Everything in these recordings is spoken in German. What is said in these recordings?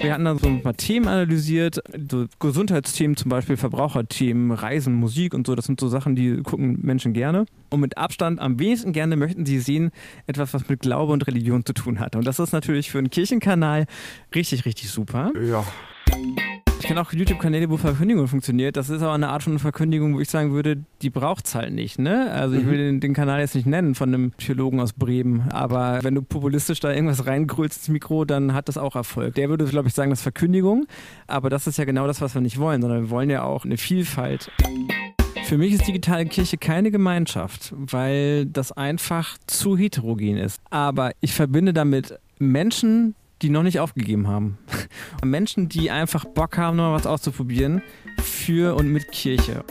Wir hatten dann so ein paar Themen analysiert, so Gesundheitsthemen zum Beispiel, Verbraucherthemen, Reisen, Musik und so. Das sind so Sachen, die gucken Menschen gerne. Und mit Abstand am wenigsten gerne möchten sie sehen etwas, was mit Glaube und Religion zu tun hat. Und das ist natürlich für einen Kirchenkanal richtig, richtig super. Ja. Ich kenne auch YouTube-Kanäle, wo Verkündigung funktioniert. Das ist aber eine Art von Verkündigung, wo ich sagen würde, die braucht es halt nicht. Ne? Also ich Mhm. will den, den Kanal jetzt nicht nennen von einem Theologen aus Bremen, aber wenn du populistisch da irgendwas reingrülst ins Mikro, dann hat das auch Erfolg. Der würde, glaube ich, sagen, das ist Verkündigung, aber das ist ja genau das, was wir nicht wollen, sondern wir wollen ja auch eine Vielfalt. Für mich ist digitale Kirche keine Gemeinschaft, weil das einfach zu heterogen ist. Aber ich verbinde damit Menschen, die noch nicht aufgegeben haben. Menschen, die einfach Bock haben, noch was auszuprobieren für und mit Kirche.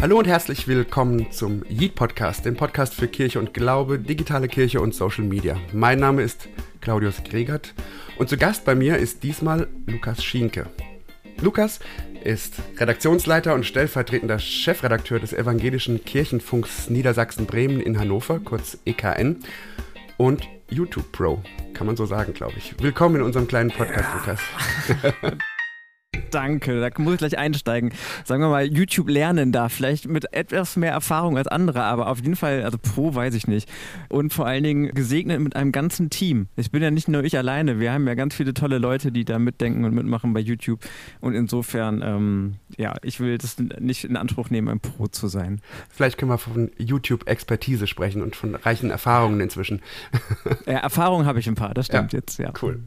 Hallo und herzlich willkommen zum Yeet Podcast, dem Podcast für Kirche und Glaube, digitale Kirche und Social Media. Mein Name ist Claudius Gregert und zu Gast bei mir ist diesmal Lukas Schienke. Lukas ist Redaktionsleiter und stellvertretender Chefredakteur des Evangelischen Kirchenfunks Niedersachsen-Bremen in Hannover, kurz EKN, und YouTube Pro, kann man so sagen, glaube ich. Willkommen in unserem kleinen Podcast, Lukas. Danke, da muss ich gleich einsteigen. Sagen wir mal, YouTube lernen da, vielleicht mit etwas mehr Erfahrung als andere, aber auf jeden Fall, also pro weiß ich nicht. Und vor allen Dingen gesegnet mit einem ganzen Team. Ich bin ja nicht nur ich alleine, wir haben ja ganz viele tolle Leute, die da mitdenken und mitmachen bei YouTube. Und insofern, ähm, ja, ich will das nicht in Anspruch nehmen, ein Pro zu sein. Vielleicht können wir von YouTube-Expertise sprechen und von reichen Erfahrungen inzwischen. Äh, Erfahrung habe ich ein paar, das stimmt Ja, jetzt, ja. Cool.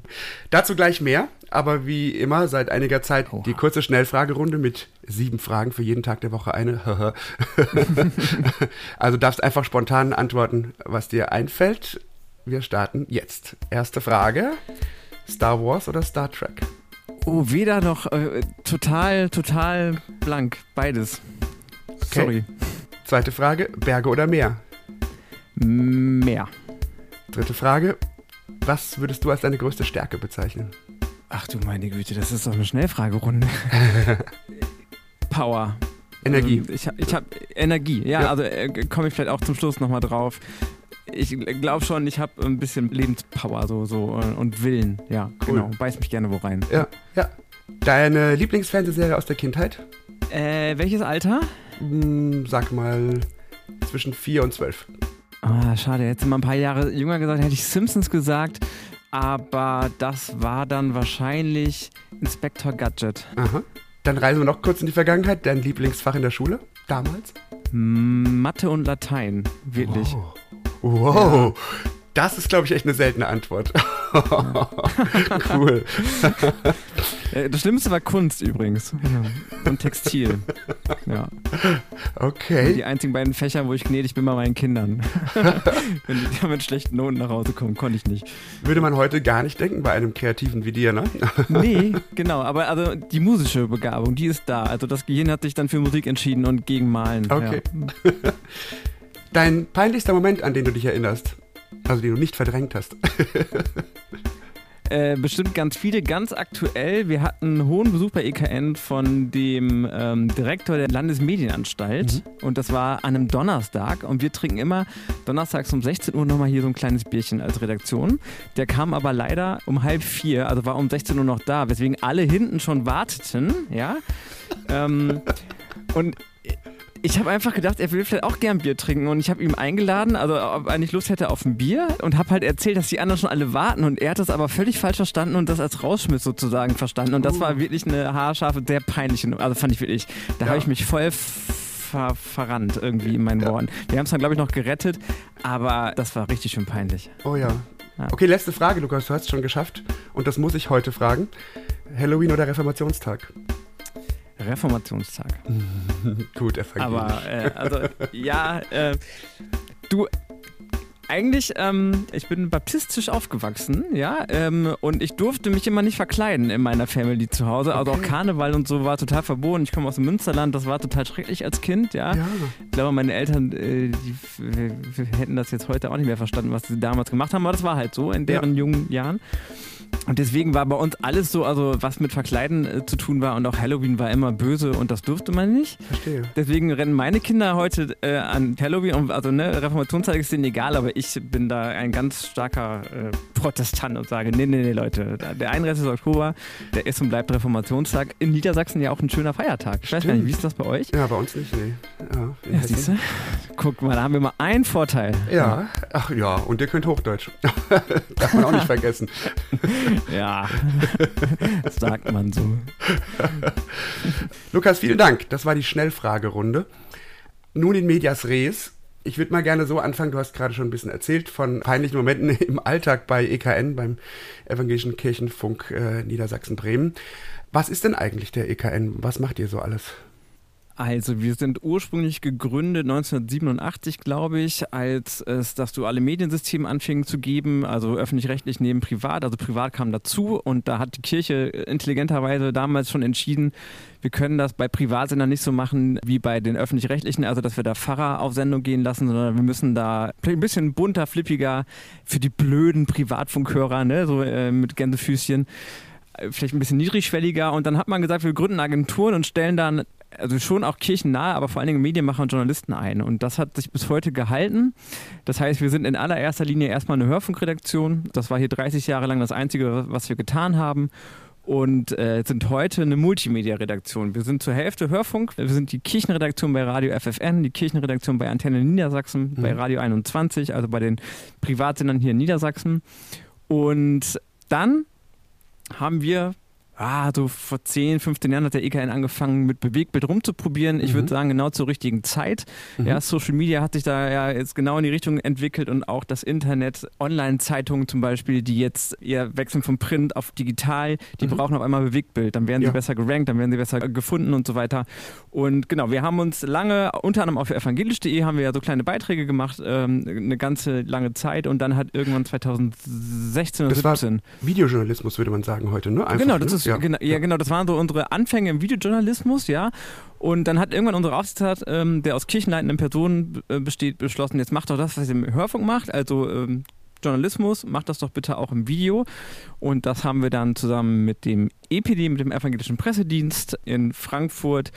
Dazu gleich mehr, aber wie immer seit einiger Zeit Oha. die kurze Schnellfragerunde mit sieben Fragen für jeden Tag der Woche eine. also darfst einfach spontan antworten, was dir einfällt. Wir starten jetzt. Erste Frage: Star Wars oder Star Trek? Oh, weder noch äh, total, total blank. Beides. Sorry. Zweite Frage: Berge oder Meer? Mehr. Dritte Frage: Was würdest du als deine größte Stärke bezeichnen? Ach du meine Güte, das ist doch eine Schnellfragerunde. Power. Energie. Also ich habe ich hab Energie, ja, Ja. also äh, komme ich vielleicht auch zum Schluss nochmal drauf. Ich glaube schon, ich habe ein bisschen Lebenspower so, so äh, und Willen, ja, Cool. genau. Beiß mich gerne wo rein. Ja, ja. Deine Lieblingsfernsehserie aus der Kindheit? Äh, welches Alter? Hm, sag mal zwischen vier und zwölf. Ah, schade, hätte mal ein paar Jahre jünger gesagt, hätte ich Simpsons gesagt. Aber das war dann wahrscheinlich Inspector Gadget. Aha. Dann reisen wir noch kurz in die Vergangenheit. Dein Lieblingsfach in der Schule damals? Mathe und Latein, wirklich. Wow. wow. Das ist, glaube ich, echt eine seltene Antwort. cool. Äh, Das Schlimmste war Kunst übrigens. Und Textil. Ja. Okay. Die einzigen beiden Fächer, wo ich gnädig bin bei meinen Kindern. Wenn die mit schlechten Noten nach Hause kommen, konnte ich nicht. Würde man heute gar nicht denken bei einem Kreativen wie dir, ne? Nee, genau. Aber also die musische Begabung, die ist da. Also das Gehirn hat sich dann für Musik entschieden und gegen Malen. Okay. Ja. Dein peinlichster Moment, an den du dich erinnerst? Also den du nicht verdrängt hast. Äh, bestimmt ganz viele, ganz aktuell. Wir hatten einen hohen Besuch bei EKN von dem ähm, Direktor der Landesmedienanstalt und das war an einem Donnerstag und wir trinken immer donnerstags um 16 Uhr nochmal hier so ein kleines Bierchen als Redaktion. Der kam aber leider um halb vier, also war um 16 Uhr noch da, weswegen alle hinten schon warteten, ja. Ähm, und ich habe einfach gedacht, er will vielleicht auch gern Bier trinken und ich habe ihm eingeladen, also ob er nicht Lust hätte auf ein Bier und habe halt erzählt, dass die anderen schon alle warten und er hat das aber völlig falsch verstanden und das als Rausschmiss sozusagen verstanden und das war wirklich eine haarscharfe, sehr peinliche, also fand ich wirklich, da Ja. habe ich mich voll ver verrannt irgendwie in meinen Ja. Worten. Wir haben es dann glaube ich noch gerettet, aber das war richtig schön peinlich. Oh ja. Ja. Okay, letzte Frage, Lukas. Du hast es schon geschafft. Und das muss ich heute fragen. Halloween oder Reformationstag? Reformationstag. Gut, evangelisch. Aber äh, also ja, äh, du eigentlich, ähm, ich bin baptistisch aufgewachsen, ja, ähm, und ich durfte mich immer nicht verkleiden in meiner Family zu Hause. Also auch. Karneval und so war total verboten. Ich komme aus dem Münsterland, das war total schrecklich als Kind, ja. Ja. Ich glaube, meine Eltern, äh, die hätten das jetzt heute auch nicht mehr verstanden, was sie damals gemacht haben, aber das war halt so in deren jungen Jahren. Und deswegen war bei uns alles so, also was mit Verkleiden äh, zu tun war und auch Halloween war immer böse und das durfte man nicht. Verstehe. Deswegen rennen meine Kinder heute äh, an Halloween, und, also ne, Reformationszeit ist denen egal, aber ich bin da ein ganz starker äh, Protestant und sage, nee, nee, nee, Leute, der 31. Oktober, der ist und bleibt Reformationstag. In Niedersachsen ja auch ein schöner Feiertag. Ich weiß gar nicht, wie ist das bei euch? Ja, bei uns nicht, nee. Ja, ja siehst du? Guck mal, da haben wir mal einen Vorteil. Ja, ach ja, und ihr könnt Hochdeutsch. Darf man auch nicht vergessen. Ja, das sagt man so. Lukas, vielen Dank. Das war die Schnellfragerunde. Nun in Medias Res. Ich würde mal gerne so anfangen, du hast gerade schon ein bisschen erzählt von peinlichen Momenten im Alltag bei EKN, beim Evangelischen Kirchenfunk äh, Niedersachsen-Bremen. Was ist denn eigentlich der EKN? Was macht ihr so alles? Also, wir sind ursprünglich gegründet 1987, glaube ich, als es das duale Mediensystem anfing zu geben, also öffentlich-rechtlich neben privat. Also privat kam dazu und da hat die Kirche intelligenterweise damals schon entschieden, wir können das bei Privatsendern nicht so machen wie bei den öffentlich-rechtlichen, also dass wir da Pfarrer auf Sendung gehen lassen, sondern wir müssen da ein bisschen bunter, flippiger für die blöden Privatfunkhörer, ne, so äh, mit Gänsefüßchen äh, vielleicht ein bisschen niedrigschwelliger und dann hat man gesagt, wir gründen Agenturen und stellen dann also schon auch kirchennahe, aber vor allen Dingen Medienmacher und Journalisten ein. Und das hat sich bis heute gehalten. Das heißt, wir sind in allererster Linie erstmal eine Hörfunkredaktion. Das war hier 30 Jahre lang das Einzige, was wir getan haben. Und äh, sind heute eine Multimedia-Redaktion. Wir sind zur Hälfte Hörfunk. Wir sind die Kirchenredaktion bei Radio FFN, die Kirchenredaktion bei Antenne Niedersachsen, mhm. bei Radio 21, also bei den Privatsendern hier in Niedersachsen. Und dann haben wir ah, so vor 10, 15 Jahren hat der EKN angefangen, mit Bewegbild rumzuprobieren. Ich mhm. würde sagen, genau zur richtigen Zeit. Mhm. Ja, Social Media hat sich da ja jetzt genau in die Richtung entwickelt und auch das Internet, Online-Zeitungen zum Beispiel, die jetzt eher wechseln vom Print auf digital, die mhm. brauchen auf einmal Bewegtbild. Dann werden sie ja. besser gerankt, dann werden sie besser gefunden und so weiter. Und genau, wir haben uns lange, unter anderem auf evangelisch.de haben wir ja so kleine Beiträge gemacht, ähm, eine ganze lange Zeit und dann hat irgendwann 2016 oder das 2017. War Videojournalismus würde man sagen heute, ne? Einfach, genau, das ne? ist ja. Genau, ja, genau, das waren so unsere Anfänge im Videojournalismus, ja. Und dann hat irgendwann unsere Aufsichtsrat, ähm, der aus kirchenleitenden Personen äh, besteht, beschlossen, jetzt macht doch das, was ihr im Hörfunk macht, also ähm, Journalismus, macht das doch bitte auch im Video. Und das haben wir dann zusammen mit dem EPD, mit dem Evangelischen Pressedienst in Frankfurt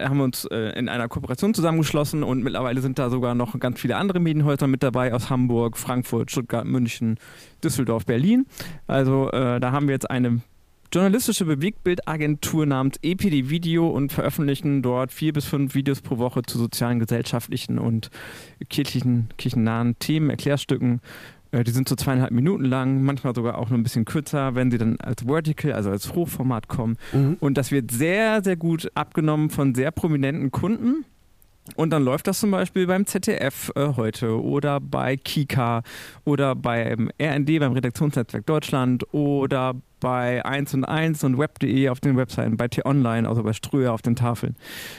haben wir uns äh, in einer Kooperation zusammengeschlossen und mittlerweile sind da sogar noch ganz viele andere Medienhäuser mit dabei aus Hamburg, Frankfurt, Stuttgart, München, Düsseldorf, Berlin. Also äh, da haben wir jetzt eine journalistische Bewegtbildagentur namens EPD Video und veröffentlichen dort vier bis fünf Videos pro Woche zu sozialen, gesellschaftlichen und kirchlichen, kirchennahen Themen, Erklärstücken. Äh, die sind so zweieinhalb Minuten lang, manchmal sogar auch nur ein bisschen kürzer, wenn sie dann als Vertical, also als Hochformat kommen. Mhm. Und das wird sehr, sehr gut abgenommen von sehr prominenten Kunden. Und dann läuft das zum Beispiel beim ZDF äh, heute oder bei Kika oder beim RND, beim Redaktionsnetzwerk Deutschland oder bei 1 und 1 und web.de auf den Webseiten, bei T-Online, also bei Ströer auf den Tafeln.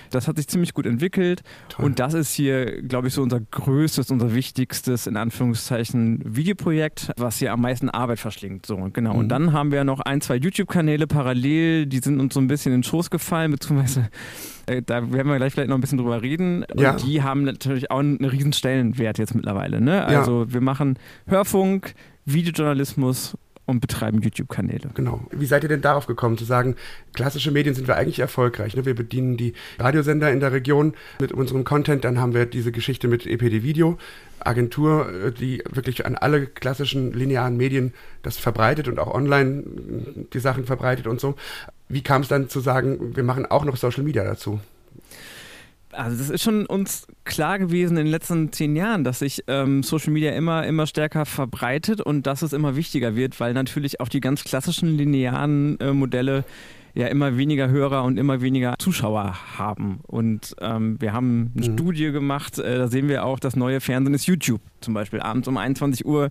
Das hat sich ziemlich gut entwickelt Toll. und das ist hier, glaube ich, so unser größtes, unser wichtigstes, in Anführungszeichen, Videoprojekt, was hier am meisten Arbeit verschlingt. So, genau. Mhm. Und dann haben wir noch ein, zwei YouTube-Kanäle parallel, die sind uns so ein bisschen in den Schoß gefallen, beziehungsweise äh, da werden wir gleich vielleicht noch ein bisschen drüber reden. Ja. Und die haben natürlich auch einen riesen Stellenwert jetzt mittlerweile. Ne? Also ja. wir machen Hörfunk, Videojournalismus und betreiben YouTube-Kanäle. Genau. Wie seid ihr denn darauf gekommen, zu sagen, klassische Medien sind wir eigentlich erfolgreich? Ne? Wir bedienen die Radiosender in der Region mit unserem Content, dann haben wir diese Geschichte mit EPD Video, Agentur, äh, die wirklich an alle klassischen linearen Medien das verbreitet und auch online die Sachen verbreitet und so. Wie kam es dann zu sagen, wir machen auch noch Social Media dazu? Also das ist schon uns klar gewesen in den letzten zehn Jahren, dass sich ähm, Social Media immer, immer stärker verbreitet und dass es immer wichtiger wird, weil natürlich auch die ganz klassischen linearen äh, Modelle ja immer weniger Hörer und immer weniger Zuschauer haben. Und ähm, wir haben eine mhm. Studie gemacht, äh, da sehen wir auch, das neue Fernsehen ist YouTube. Zum Beispiel abends um 21 Uhr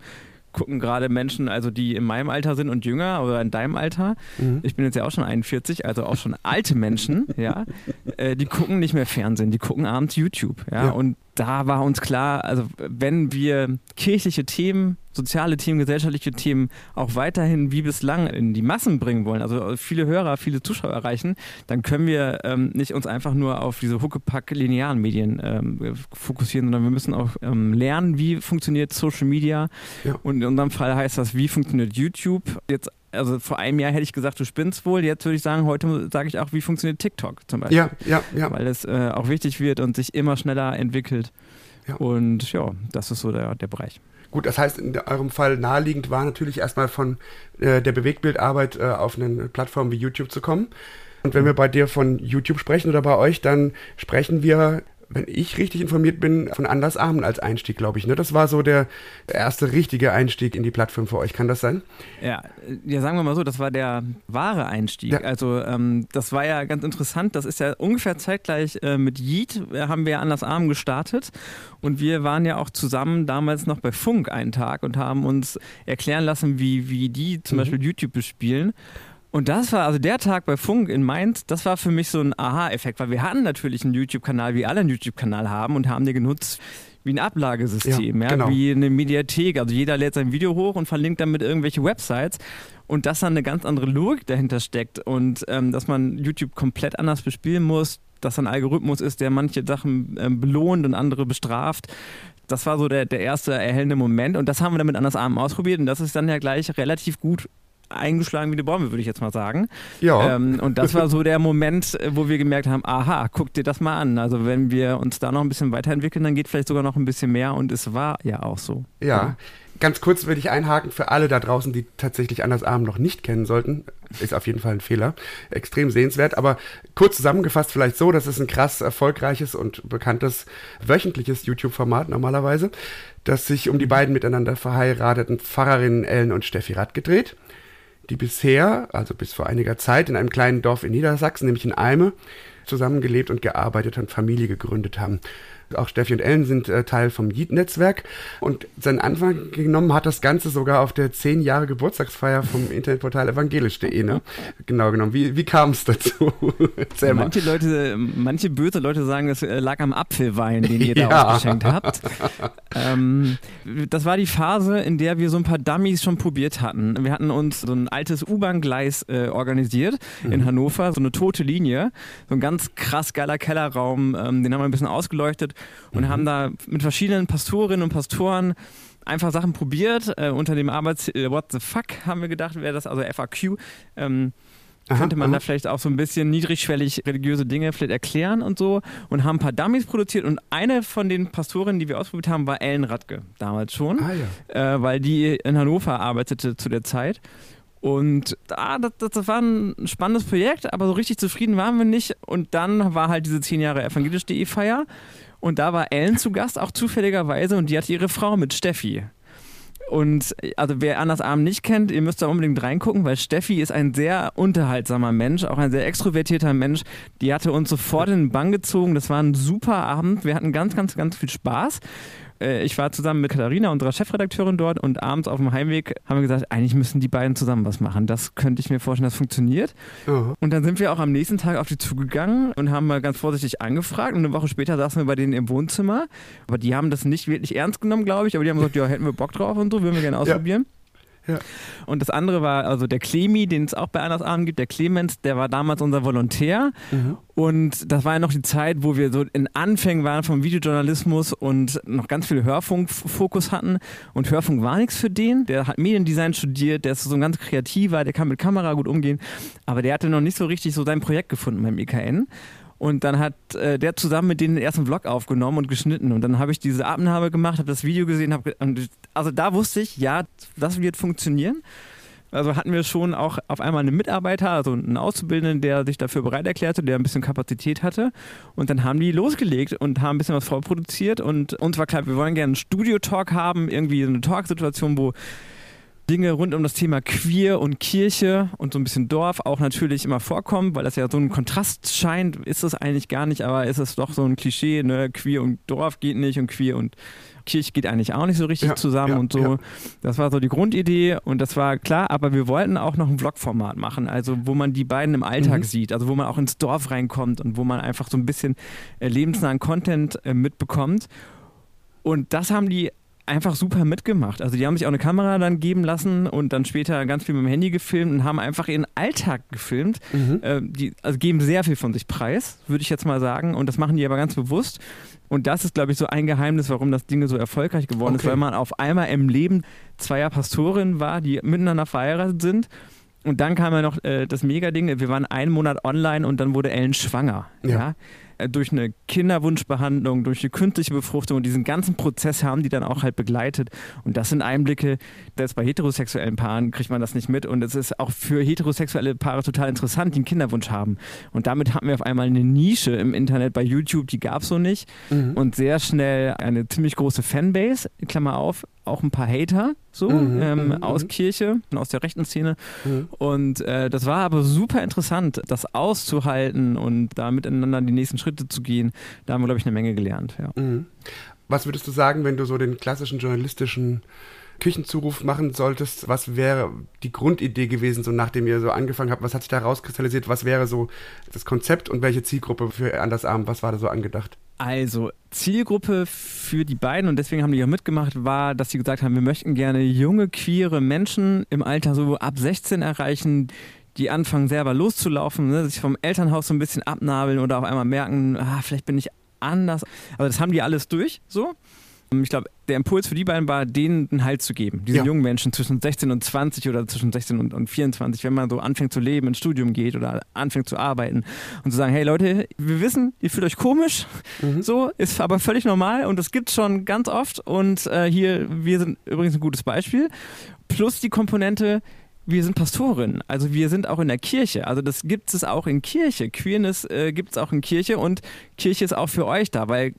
gucken gerade Menschen, also die in meinem Alter sind und jünger oder in deinem Alter. Mhm. Ich bin jetzt ja auch schon 41, also auch schon alte Menschen, ja. Äh, die gucken nicht mehr Fernsehen, die gucken abends YouTube, ja. ja. Und da war uns klar, also wenn wir kirchliche Themen, soziale Themen, gesellschaftliche Themen auch weiterhin wie bislang in die Massen bringen wollen, also viele Hörer, viele Zuschauer erreichen, dann können wir ähm, nicht uns einfach nur auf diese Huckepack linearen Medien ähm, fokussieren, sondern wir müssen auch ähm, lernen, wie funktioniert Social Media. Ja. Und in unserem Fall heißt das, wie funktioniert YouTube. Jetzt also vor einem Jahr hätte ich gesagt, du spinnst wohl. Jetzt würde ich sagen, heute sage ich auch, wie funktioniert TikTok zum Beispiel. Ja, ja, ja. Weil es äh, auch wichtig wird und sich immer schneller entwickelt. Ja. Und ja, das ist so der, der Bereich. Gut, das heißt, in eurem Fall naheliegend war natürlich erstmal von äh, der Bewegtbildarbeit äh, auf eine Plattform wie YouTube zu kommen. Und wenn wir bei dir von YouTube sprechen oder bei euch, dann sprechen wir wenn ich richtig informiert bin, von Anders Armen als Einstieg, glaube ich. Ne? Das war so der erste richtige Einstieg in die Plattform für euch. Kann das sein? Ja, ja sagen wir mal so, das war der wahre Einstieg. Ja. Also ähm, das war ja ganz interessant. Das ist ja ungefähr zeitgleich äh, mit Yeet, äh, haben wir Anders Armen gestartet. Und wir waren ja auch zusammen damals noch bei Funk einen Tag und haben uns erklären lassen, wie, wie die zum mhm. Beispiel YouTube bespielen. Und das war also der Tag bei Funk in Mainz, das war für mich so ein Aha-Effekt, weil wir hatten natürlich einen YouTube-Kanal, wie alle einen YouTube-Kanal haben und haben den genutzt wie ein Ablagesystem, ja, ja genau. wie eine Mediathek. Also jeder lädt sein Video hoch und verlinkt damit irgendwelche Websites und dass dann eine ganz andere Logik dahinter steckt und ähm, dass man YouTube komplett anders bespielen muss, dass ein Algorithmus ist, der manche Sachen ähm, belohnt und andere bestraft. Das war so der, der erste erhellende Moment und das haben wir dann mit Anders Armen ausprobiert und das ist dann ja gleich relativ gut eingeschlagen wie eine Bombe, würde ich jetzt mal sagen. Ja. Ähm, und das war so der Moment, wo wir gemerkt haben, aha, guck dir das mal an. Also wenn wir uns da noch ein bisschen weiterentwickeln, dann geht vielleicht sogar noch ein bisschen mehr und es war ja auch so. Ja. Ganz kurz würde ich einhaken für alle da draußen, die tatsächlich Anders Arm noch nicht kennen sollten. Ist auf jeden Fall ein Fehler. Extrem sehenswert. Aber kurz zusammengefasst vielleicht so, das ist ein krass erfolgreiches und bekanntes wöchentliches YouTube-Format normalerweise, das sich um die beiden miteinander verheirateten Pfarrerinnen Ellen und Steffi Rath gedreht die bisher, also bis vor einiger Zeit, in einem kleinen Dorf in Niedersachsen, nämlich in Eime, zusammengelebt und gearbeitet und Familie gegründet haben. Auch Steffi und Ellen sind äh, Teil vom Yeet-Netzwerk. Und seinen Anfang genommen hat das Ganze sogar auf der 10 Jahre Geburtstagsfeier vom Internetportal evangelisch.de. Ne? Genau genommen. Wie, wie kam es dazu? manche Leute, manche böse Leute sagen, es äh, lag am Apfelwein, den ihr da ja. ausgeschenkt habt. ähm, das war die Phase, in der wir so ein paar Dummies schon probiert hatten. Wir hatten uns so ein altes U-Bahn-Gleis äh, organisiert mhm. in Hannover, so eine tote Linie, so ein ganz krass geiler Kellerraum, ähm, den haben wir ein bisschen ausgeleuchtet und mhm. haben da mit verschiedenen Pastorinnen und Pastoren einfach Sachen probiert. Äh, unter dem Arbeits äh, What the fuck haben wir gedacht, wäre das also FAQ. Ähm, Aha, könnte man aha. da vielleicht auch so ein bisschen niedrigschwellig religiöse Dinge vielleicht erklären und so und haben ein paar Dummies produziert und eine von den Pastorinnen, die wir ausprobiert haben, war Ellen Radke, damals schon, ah, ja. äh, weil die in Hannover arbeitete zu der Zeit und ah, das, das, war ein spannendes Projekt, aber so richtig zufrieden waren wir nicht. Und dann war halt diese 10 Jahre evangelisch.de Feier. Und da war Ellen zu Gast, auch zufälligerweise. Und die hatte ihre Frau mit Steffi. Und also wer Anders Arm nicht kennt, ihr müsst da unbedingt reingucken, weil Steffi ist ein sehr unterhaltsamer Mensch, auch ein sehr extrovertierter Mensch. Die hatte uns sofort in den Bann gezogen. Das war ein super Abend. Wir hatten ganz, ganz, ganz viel Spaß. Äh, ich war zusammen mit Katharina, unserer Chefredakteurin dort und abends auf dem Heimweg haben wir gesagt, eigentlich müssen die beiden zusammen was machen. Das könnte ich mir vorstellen, das funktioniert. Uh Und dann sind wir auch am nächsten Tag auf die zugegangen und haben mal ganz vorsichtig angefragt und eine Woche später saßen wir bei denen im Wohnzimmer. Aber die haben das nicht wirklich ernst genommen, glaube ich, aber die haben gesagt, ja, hätten wir Bock drauf und so, würden wir gerne ausprobieren. Ja. Ja. Und das andere war also der Klemi, den es auch bei Anders Abend gibt, der Clemens, der war damals unser Volontär. Mhm. Und das war ja noch die Zeit, wo wir so in Anfängen waren vom Videojournalismus und noch ganz viel Hörfunkfokus hatten. Und Hörfunk war nichts für den. Der hat Mediendesign studiert, der ist so ein ganz kreativer, der kann mit Kamera gut umgehen. Aber der hatte noch nicht so richtig so sein Projekt gefunden beim EKN. Und dann hat äh, der zusammen mit denen den ersten Vlog aufgenommen und geschnitten. Und dann habe ich diese Abnahme gemacht, habe das Video gesehen. Hab, und also da wusste ich, ja, das wird funktionieren. Also hatten wir schon auch auf einmal einen Mitarbeiter, also einen Auszubildenden, der sich dafür bereit erklärte, der ein bisschen Kapazität hatte. Und dann haben die losgelegt und haben ein bisschen was vorproduziert. Und uns war klar, wir wollen gerne einen Studio-Talk haben, irgendwie eine Talksituation, wo Dinge rund um das Thema Queer und Kirche und so ein bisschen Dorf auch natürlich immer vorkommen, weil das ja so ein Kontrast scheint, ist es eigentlich gar nicht, aber ist es doch so ein Klischee, ne? Queer und Dorf geht nicht und Queer und Kirche geht eigentlich auch nicht so richtig ja, zusammen ja, und so. Ja. Das war so die Grundidee und das war klar, aber wir wollten auch noch ein Vlog-Format machen, also wo man die beiden im Alltag mhm. sieht, also wo man auch ins Dorf reinkommt und wo man einfach so ein bisschen äh, lebensnahen Content äh, mitbekommt. Und das haben die einfach super mitgemacht. Also die haben sich auch eine Kamera dann geben lassen und dann später ganz viel mit dem Handy gefilmt und haben einfach ihren Alltag gefilmt. Mhm. Äh, die also geben sehr viel von sich preis, würde ich jetzt mal sagen. Und das machen die aber ganz bewusst. Und das ist, glaube ich, so ein Geheimnis, warum das Ding so erfolgreich geworden okay. ist, weil man auf einmal im Leben zweier Pastorinnen war, die miteinander verheiratet sind Und dann kam ja noch äh, das Mega-Ding, wir waren einen Monat online und dann wurde Ellen schwanger. Ja. ja? Äh, durch eine Kinderwunschbehandlung, durch eine künstliche Befruchtung und diesen ganzen Prozess haben die dann auch halt begleitet. Und das sind Einblicke, das bei heterosexuellen Paaren kriegt man das nicht mit. Und es ist auch für heterosexuelle Paare total interessant, die einen Kinderwunsch haben. Und damit hatten wir auf einmal eine Nische im Internet bei YouTube, die gab es so nicht. Mhm. Und sehr schnell eine ziemlich große Fanbase, Klammer auf, auch ein paar Hater so mhm, ähm, mhm, aus mhm. Kirche und aus der rechten Szene. Mhm. Und äh, das war aber super interessant, das auszuhalten und da miteinander die nächsten Schritte zu gehen. Da haben wir, glaube ich, eine Menge gelernt. Ja. Mhm. Was würdest du sagen, wenn du so den klassischen journalistischen Küchenzuruf machen solltest, was wäre die Grundidee gewesen, so nachdem ihr so angefangen habt? Was hat sich da rauskristallisiert? Was wäre so das Konzept und welche Zielgruppe für Andersarm? Was war da so angedacht? Also, Zielgruppe für die beiden, und deswegen haben die auch mitgemacht, war, dass sie gesagt haben, wir möchten gerne junge, queere Menschen im Alter so ab 16 erreichen, die anfangen selber loszulaufen, ne, sich vom Elternhaus so ein bisschen abnabeln oder auf einmal merken, ah, vielleicht bin ich anders. Aber das haben die alles durch, so. Ich glaube, der Impuls für die beiden war, denen einen Halt zu geben. Diesen ja. jungen Menschen zwischen 16 und 20 oder zwischen 16 und, und 24, wenn man so anfängt zu leben, ins Studium geht oder anfängt zu arbeiten und zu sagen, hey Leute, wir wissen, ihr fühlt euch komisch, mhm. so, ist aber völlig normal und das gibt es schon ganz oft und äh, hier, wir sind übrigens ein gutes Beispiel. Plus die Komponente, wir sind Pastorin, also wir sind auch in der Kirche. Also das gibt es auch in Kirche. Queerness äh, gibt es auch in Kirche und Kirche ist auch für euch da, weil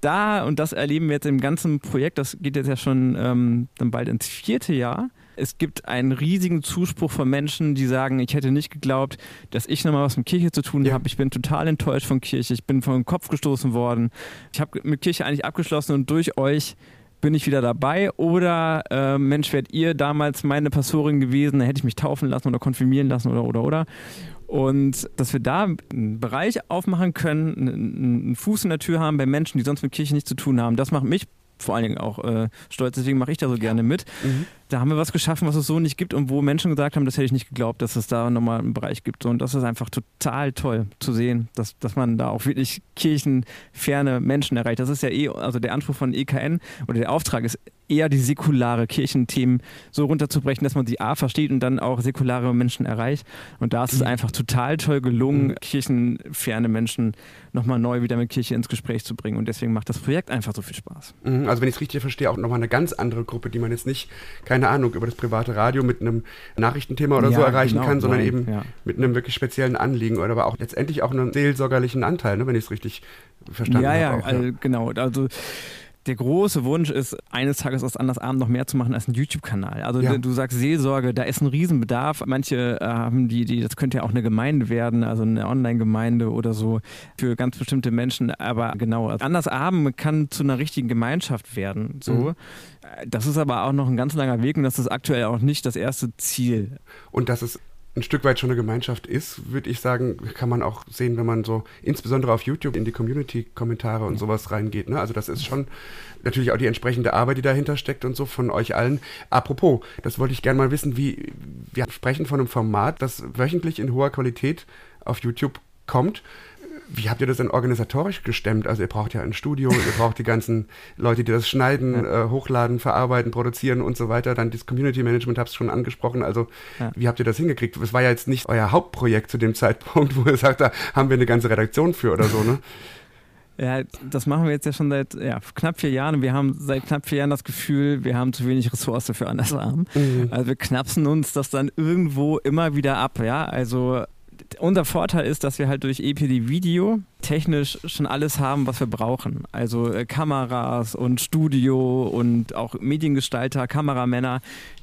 da, und das erleben wir jetzt im ganzen Projekt, das geht jetzt ja schon ähm, dann bald ins vierte Jahr. Es gibt einen riesigen Zuspruch von Menschen, die sagen, ich hätte nicht geglaubt, dass ich nochmal was mit Kirche zu tun ja. habe. Ich bin total enttäuscht von Kirche. Ich bin vom Kopf gestoßen worden. Ich habe mit Kirche eigentlich abgeschlossen und durch euch bin ich wieder dabei oder äh, Mensch, wärt ihr damals meine Pastorin gewesen, dann hätte ich mich taufen lassen oder konfirmieren lassen oder oder oder. Und dass wir da einen Bereich aufmachen können, einen Fuß in der Tür haben bei Menschen, die sonst mit Kirche nichts zu tun haben, das macht mich vor allen Dingen auch äh, stolz, deswegen mache ich da so gerne mit. Mhm. Da haben wir was geschaffen, was es so nicht gibt und wo Menschen gesagt haben, das hätte ich nicht geglaubt, dass es da nochmal einen Bereich gibt. Und das ist einfach total toll zu sehen, dass, dass man da auch wirklich kirchenferne Menschen erreicht. Das ist ja eh, also der Anspruch von EKN oder der Auftrag ist eher die säkulare Kirchenthemen so runterzubrechen, dass man sie A versteht und dann auch säkulare Menschen erreicht. Und da ist es mhm. einfach total toll gelungen, mhm. kirchenferne Menschen nochmal neu wieder mit Kirche ins Gespräch zu bringen. Und deswegen macht das Projekt einfach so viel Spaß. Mhm. Also wenn ich es richtig verstehe, auch nochmal eine ganz andere Gruppe, die man jetzt nicht, keine Ahnung, über das private Radio mit einem Nachrichtenthema oder ja, so erreichen genau, kann, sondern nein, eben ja. mit einem wirklich speziellen Anliegen oder aber auch letztendlich auch einen seelsorgerlichen Anteil, ne, wenn ich es richtig verstanden ja, habe. Ja, auch, also, ja, genau. Also der große Wunsch ist, eines Tages aus Andersabend noch mehr zu machen als ein YouTube-Kanal. Also ja. du sagst Seelsorge, da ist ein Riesenbedarf. Manche äh, haben die, die, das könnte ja auch eine Gemeinde werden, also eine Online-Gemeinde oder so für ganz bestimmte Menschen. Aber genau, also Andersabend kann zu einer richtigen Gemeinschaft werden. So. Mhm. Das ist aber auch noch ein ganz langer Weg und das ist aktuell auch nicht das erste Ziel. Und das ist ein Stück weit schon eine Gemeinschaft ist, würde ich sagen, kann man auch sehen, wenn man so insbesondere auf YouTube in die Community-Kommentare und sowas reingeht. Ne? Also das ist schon natürlich auch die entsprechende Arbeit, die dahinter steckt und so von euch allen. Apropos, das wollte ich gerne mal wissen, wie wir sprechen von einem Format, das wöchentlich in hoher Qualität auf YouTube kommt. Wie habt ihr das denn organisatorisch gestemmt? Also ihr braucht ja ein Studio, ihr braucht die ganzen Leute, die das schneiden, ja. äh, hochladen, verarbeiten, produzieren und so weiter. Dann das Community Management, hab's schon angesprochen. Also ja. wie habt ihr das hingekriegt? Es war ja jetzt nicht euer Hauptprojekt zu dem Zeitpunkt, wo ihr sagt, da haben wir eine ganze Redaktion für oder so, ne? Ja, das machen wir jetzt ja schon seit ja, knapp vier Jahren wir haben seit knapp vier Jahren das Gefühl, wir haben zu wenig Ressource für Andersarm. Mhm. Also wir knapsen uns das dann irgendwo immer wieder ab, ja. Also unser Vorteil ist, dass wir halt durch EPD Video technisch schon alles haben, was wir brauchen. Also äh, Kameras und Studio und auch Mediengestalter, Kameramänner,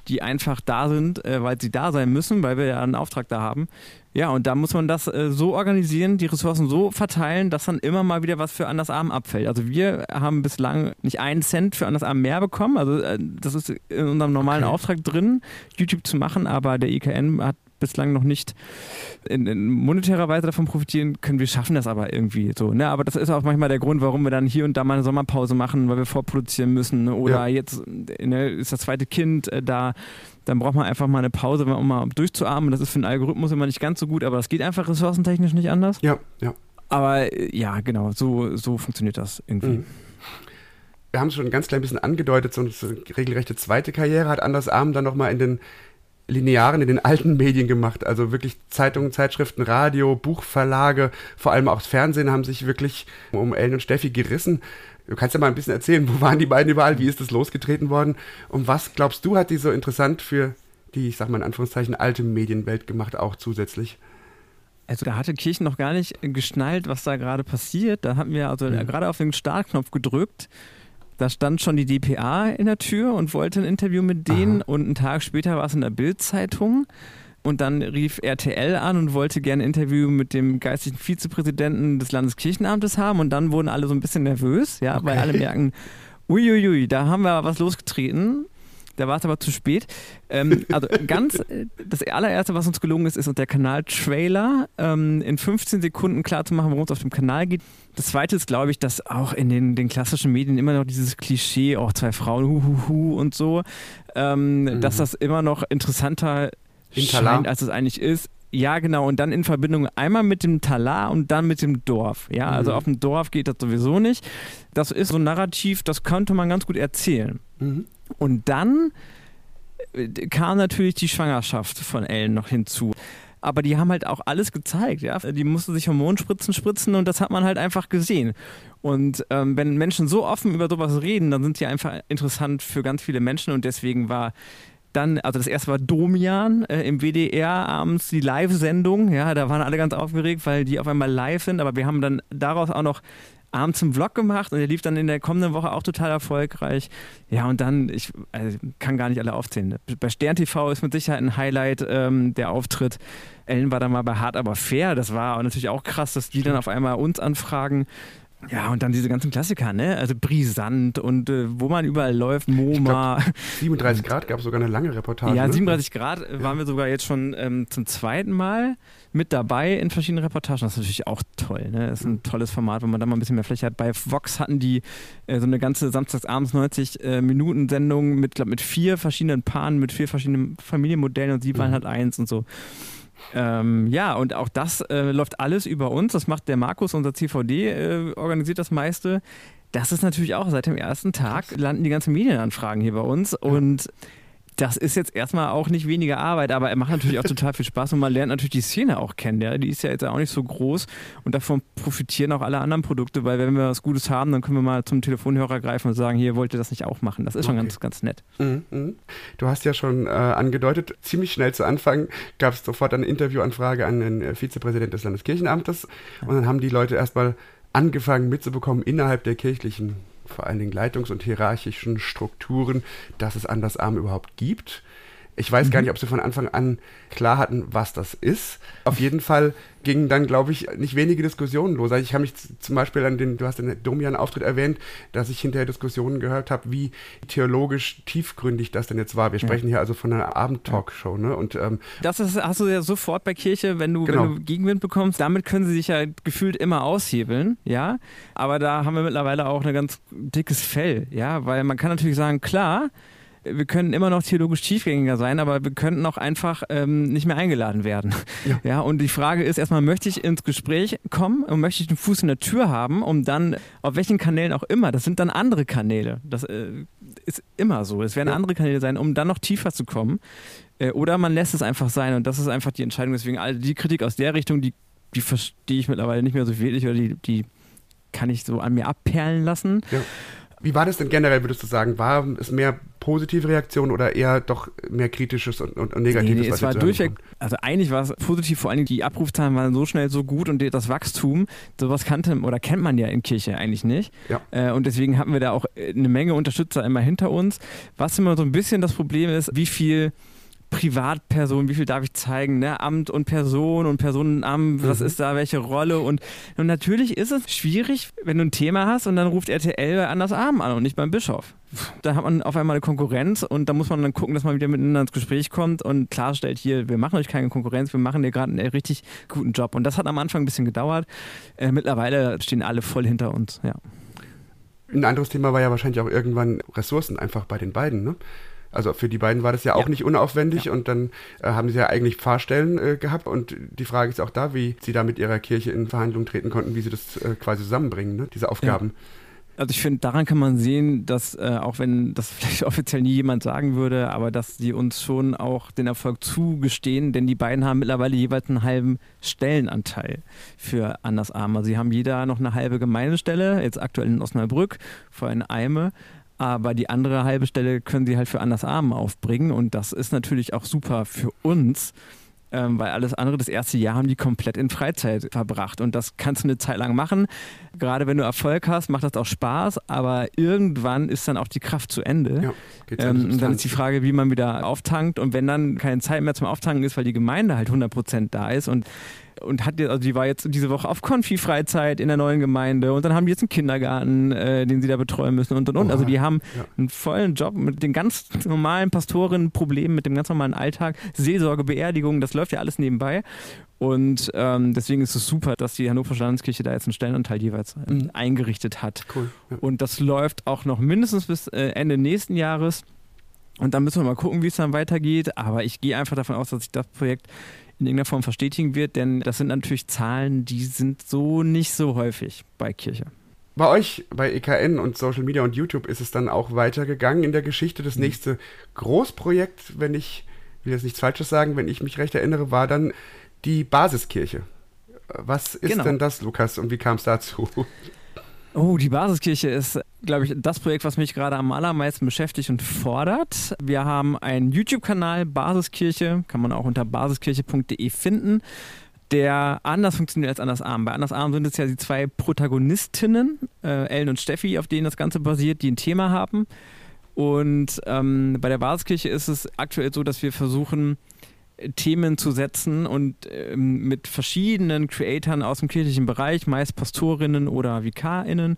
die einfach da sind, äh, weil sie da sein müssen, weil wir ja einen Auftrag da haben. Ja, und da muss man das äh, so organisieren, die Ressourcen so verteilen, dass dann immer mal wieder was für Andersarm abfällt. Also wir haben bislang nicht einen Cent für Andersarm mehr bekommen. Also das ist in unserem normalen okay. Auftrag drin, YouTube zu machen, aber der IKN hat bislang noch nicht in, in, monetärer Weise davon profitieren können. Wir schaffen das aber irgendwie so. Ne? Aber das ist auch manchmal der Grund, warum wir dann hier und da mal eine Sommerpause machen, weil wir vorproduzieren müssen. Oder ja. jetzt ne, ist das zweite Kind äh, da. Dann braucht man einfach mal eine Pause, um mal durchzuatmen. Das ist für den Algorithmus immer nicht ganz so gut, aber das geht einfach ressourcentechnisch nicht anders. Ja, ja. Aber äh, ja, genau, so, so funktioniert das irgendwie. Mhm wir haben es schon ein ganz klein bisschen angedeutet, so eine regelrechte zweite Karriere hat Anders Arm dann nochmal in den linearen, in den alten Medien gemacht. Also wirklich Zeitungen, Zeitschriften, Radio, Buchverlage, vor allem auch das Fernsehen haben sich wirklich um Ellen und Steffi gerissen. Du kannst ja mal ein bisschen erzählen, wo waren die beiden überall, wie ist das losgetreten worden und was glaubst du, hat die so interessant für die, ich sag mal in Anführungszeichen, alte Medienwelt gemacht, auch zusätzlich? Also da hatte Kirchen noch gar nicht geschnallt, was da gerade passiert. Da hatten wir also mhm. gerade auf den Startknopf gedrückt. Da stand schon die DPA in der Tür und wollte ein Interview mit denen Aha. und einen Tag später war es in der Bild-Zeitung. Und dann rief RTL an und wollte gerne ein Interview mit dem geistlichen Vizepräsidenten des Landeskirchenamtes haben. Und dann wurden alle so ein bisschen nervös, ja, okay. weil alle merken, uiuiui, da haben wir was losgetreten. Da war es aber zu spät. Ähm, also ganz, äh, das allererste, was uns gelungen ist, ist der Kanal-Trailer ähm, in 15 Sekunden klar zu machen, worum es auf dem Kanal geht. Das zweite ist, glaube ich, dass auch in den, den klassischen Medien immer noch dieses Klischee, auch zwei Frauen, huhuhu und so, ähm, mhm. dass das immer noch interessanter scheint, als es eigentlich ist. Ja, genau. Und dann in Verbindung einmal mit dem Talar und dann mit dem Dorf. Ja, also mhm. auf dem Dorf geht das sowieso nicht. Das ist so ein Narrativ, das könnte man ganz gut erzählen. Mhm. Und dann äh, kam natürlich die Schwangerschaft von Ellen noch hinzu. Aber die haben halt auch alles gezeigt, ja. Die mussten sich Hormonspritzen spritzen und das hat man halt einfach gesehen. Und ähm, wenn Menschen so offen über sowas reden, dann sind die einfach interessant für ganz viele Menschen und deswegen war dann, also das erste war Domian äh, im WDR abends die Live-Sendung. Ja, da waren alle ganz aufgeregt, weil die auf einmal live sind. Aber wir haben dann daraus auch noch abends einen Vlog gemacht und der lief dann in der kommenden Woche auch total erfolgreich. Ja, und dann, ich also, kann gar nicht alle aufzählen. Bei Stern TV ist mit Sicherheit ein Highlight ähm, der Auftritt. Ellen war dann mal bei Hart aber fair. Das war natürlich auch krass, dass die dann auf einmal uns anfragen. Ja, und dann diese ganzen Klassiker, ne? Also brisant und äh, wo man überall läuft, MoMA. Glaub, 37 Grad gab es sogar eine lange Reportage. Ja, 37 ne? Grad ja. waren wir sogar jetzt schon ähm, zum zweiten Mal mit dabei in verschiedenen Reportagen. Das ist natürlich auch toll, ne? Das ist ein tolles Format, wo man da mal ein bisschen mehr Fläche hat. Bei Vox hatten die äh, so eine ganze Samstagsabends 90 äh, Minuten Sendung mit, glaub, mit vier verschiedenen Paaren, mit vier verschiedenen Familienmodellen und sie waren mhm. halt eins und so. Ähm, ja, und auch das äh, läuft alles über uns. Das macht der Markus, unser CVD, äh, organisiert das meiste. Das ist natürlich auch seit dem ersten Tag landen die ganzen Medienanfragen hier bei uns. Und das ist jetzt erstmal auch nicht weniger Arbeit, aber er macht natürlich auch total viel Spaß und man lernt natürlich die Szene auch kennen. Ja? Die ist ja jetzt auch nicht so groß und davon profitieren auch alle anderen Produkte, weil wenn wir was Gutes haben, dann können wir mal zum Telefonhörer greifen und sagen, hier wollt ihr das nicht auch machen. Das ist schon okay. ganz, ganz nett. Mhm, mhm. Du hast ja schon äh, angedeutet, ziemlich schnell zu Anfang gab es sofort eine Interviewanfrage an den äh, Vizepräsidenten des Landeskirchenamtes und dann haben die Leute erstmal angefangen mitzubekommen innerhalb der kirchlichen vor allen Dingen Leitungs- und hierarchischen Strukturen, dass es Andersarm überhaupt gibt. Ich weiß mhm. gar nicht, ob sie von Anfang an klar hatten, was das ist. Auf jeden Fall gingen dann, glaube ich, nicht wenige Diskussionen los. Also ich habe mich zum Beispiel an den, du hast den Domian-Auftritt erwähnt, dass ich hinterher Diskussionen gehört habe, wie theologisch tiefgründig das denn jetzt war. Wir sprechen hier also von einer Abendtalkshow, ne? Und, ähm, das ist, hast du ja sofort bei Kirche, wenn du, genau. wenn du Gegenwind bekommst. Damit können sie sich ja gefühlt immer aushebeln, ja. Aber da haben wir mittlerweile auch ein ganz dickes Fell, ja, weil man kann natürlich sagen, klar, wir können immer noch theologisch tiefgängiger sein, aber wir könnten auch einfach ähm, nicht mehr eingeladen werden. Ja. ja. Und die Frage ist erstmal, möchte ich ins Gespräch kommen und möchte ich den Fuß in der Tür haben, um dann, auf welchen Kanälen auch immer, das sind dann andere Kanäle. Das äh, ist immer so. Es werden ja. andere Kanäle sein, um dann noch tiefer zu kommen. Äh, oder man lässt es einfach sein und das ist einfach die Entscheidung. Deswegen, all die Kritik aus der Richtung, die, die verstehe ich mittlerweile nicht mehr so wirklich oder die, die kann ich so an mir abperlen lassen. Ja. Wie war das denn generell, würdest du sagen? War es mehr positive Reaktion oder eher doch mehr kritisches und, und, und negatives? Nee, nee, es war durchweg, also eigentlich war es positiv, vor allem die Abrufzahlen waren so schnell so gut und das Wachstum, sowas kannte oder kennt man ja in Kirche eigentlich nicht. Ja. Äh, und deswegen hatten wir da auch eine Menge Unterstützer immer hinter uns. Was immer so ein bisschen das Problem ist, wie viel Privatperson, wie viel darf ich zeigen, ne? Amt und Person und Personenamt, was mhm. ist da, welche Rolle und, und natürlich ist es schwierig, wenn du ein Thema hast und dann ruft RTL bei Anders Arm an und nicht beim Bischof. Da hat man auf einmal eine Konkurrenz und da muss man dann gucken, dass man wieder miteinander ins Gespräch kommt und klarstellt, hier, wir machen euch keine Konkurrenz, wir machen dir gerade einen richtig guten Job. Und das hat am Anfang ein bisschen gedauert. Äh, mittlerweile stehen alle voll hinter uns, ja. Ein anderes Thema war ja wahrscheinlich auch irgendwann Ressourcen einfach bei den beiden, ne? Also für die beiden war das ja auch ja. nicht unaufwendig ja. und dann äh, haben sie ja eigentlich Fahrstellen äh, gehabt und die Frage ist auch da, wie sie da mit ihrer Kirche in Verhandlungen treten konnten, wie sie das äh, quasi zusammenbringen, ne? diese Aufgaben. Also ich finde, daran kann man sehen, dass äh, auch wenn das vielleicht offiziell nie jemand sagen würde, aber dass sie uns schon auch den Erfolg zugestehen, denn die beiden haben mittlerweile jeweils einen halben Stellenanteil für Andersarme. Also sie haben jeder noch eine halbe Gemeindestelle, jetzt aktuell in Osnabrück, vor in Eime. Aber die andere halbe Stelle können sie halt für Andersarmen aufbringen und das ist natürlich auch super für uns, ähm, weil alles andere, das erste Jahr haben die komplett in Freizeit verbracht. Und das kannst du eine Zeit lang machen. Gerade wenn du Erfolg hast, macht das auch Spaß, aber irgendwann ist dann auch die Kraft zu Ende. Ja, ähm, und dann ist die Frage, wie man wieder auftankt. Und wenn dann keine Zeit mehr zum Auftanken ist, weil die Gemeinde halt 100% da ist und und hat also die war jetzt diese Woche auf Konfi-Freizeit in der neuen Gemeinde und dann haben die jetzt einen Kindergarten, äh, den sie da betreuen müssen und und und. Also die haben ja. einen vollen Job mit den ganz normalen Pastorinnen-Problemen, mit dem ganz normalen Alltag, Seelsorge, Beerdigung, das läuft ja alles nebenbei. Und ähm, deswegen ist es super, dass die Hannover Landeskirche da jetzt einen Stellenanteil jeweils äh, mhm. eingerichtet hat. Cool. Ja. Und das läuft auch noch mindestens bis äh, Ende nächsten Jahres. Und dann müssen wir mal gucken, wie es dann weitergeht. Aber ich gehe einfach davon aus, dass sich das Projekt in irgendeiner Form verstetigen wird, denn das sind natürlich Zahlen, die sind so nicht so häufig bei Kirche. Bei euch, bei EKN und Social Media und YouTube ist es dann auch weitergegangen in der Geschichte. Das mhm. nächste Großprojekt, wenn ich, will jetzt nichts Falsches sagen, wenn ich mich recht erinnere, war dann die Basiskirche. Was ist genau. denn das, Lukas, und wie kam es dazu? Oh, die Basiskirche ist, glaube ich, das Projekt, was mich gerade am allermeisten beschäftigt und fordert. Wir haben einen YouTube-Kanal, Basiskirche, kann man auch unter basiskirche.de finden, der anders funktioniert als Andersarm. Bei Andersarm sind es ja die zwei Protagonistinnen, äh, Ellen und Steffi, auf denen das Ganze basiert, die ein Thema haben. Und ähm, bei der Basiskirche ist es aktuell so, dass wir versuchen, Themen zu setzen und ähm, mit verschiedenen Creatoren aus dem kirchlichen Bereich, meist Pastorinnen oder VikarInnen,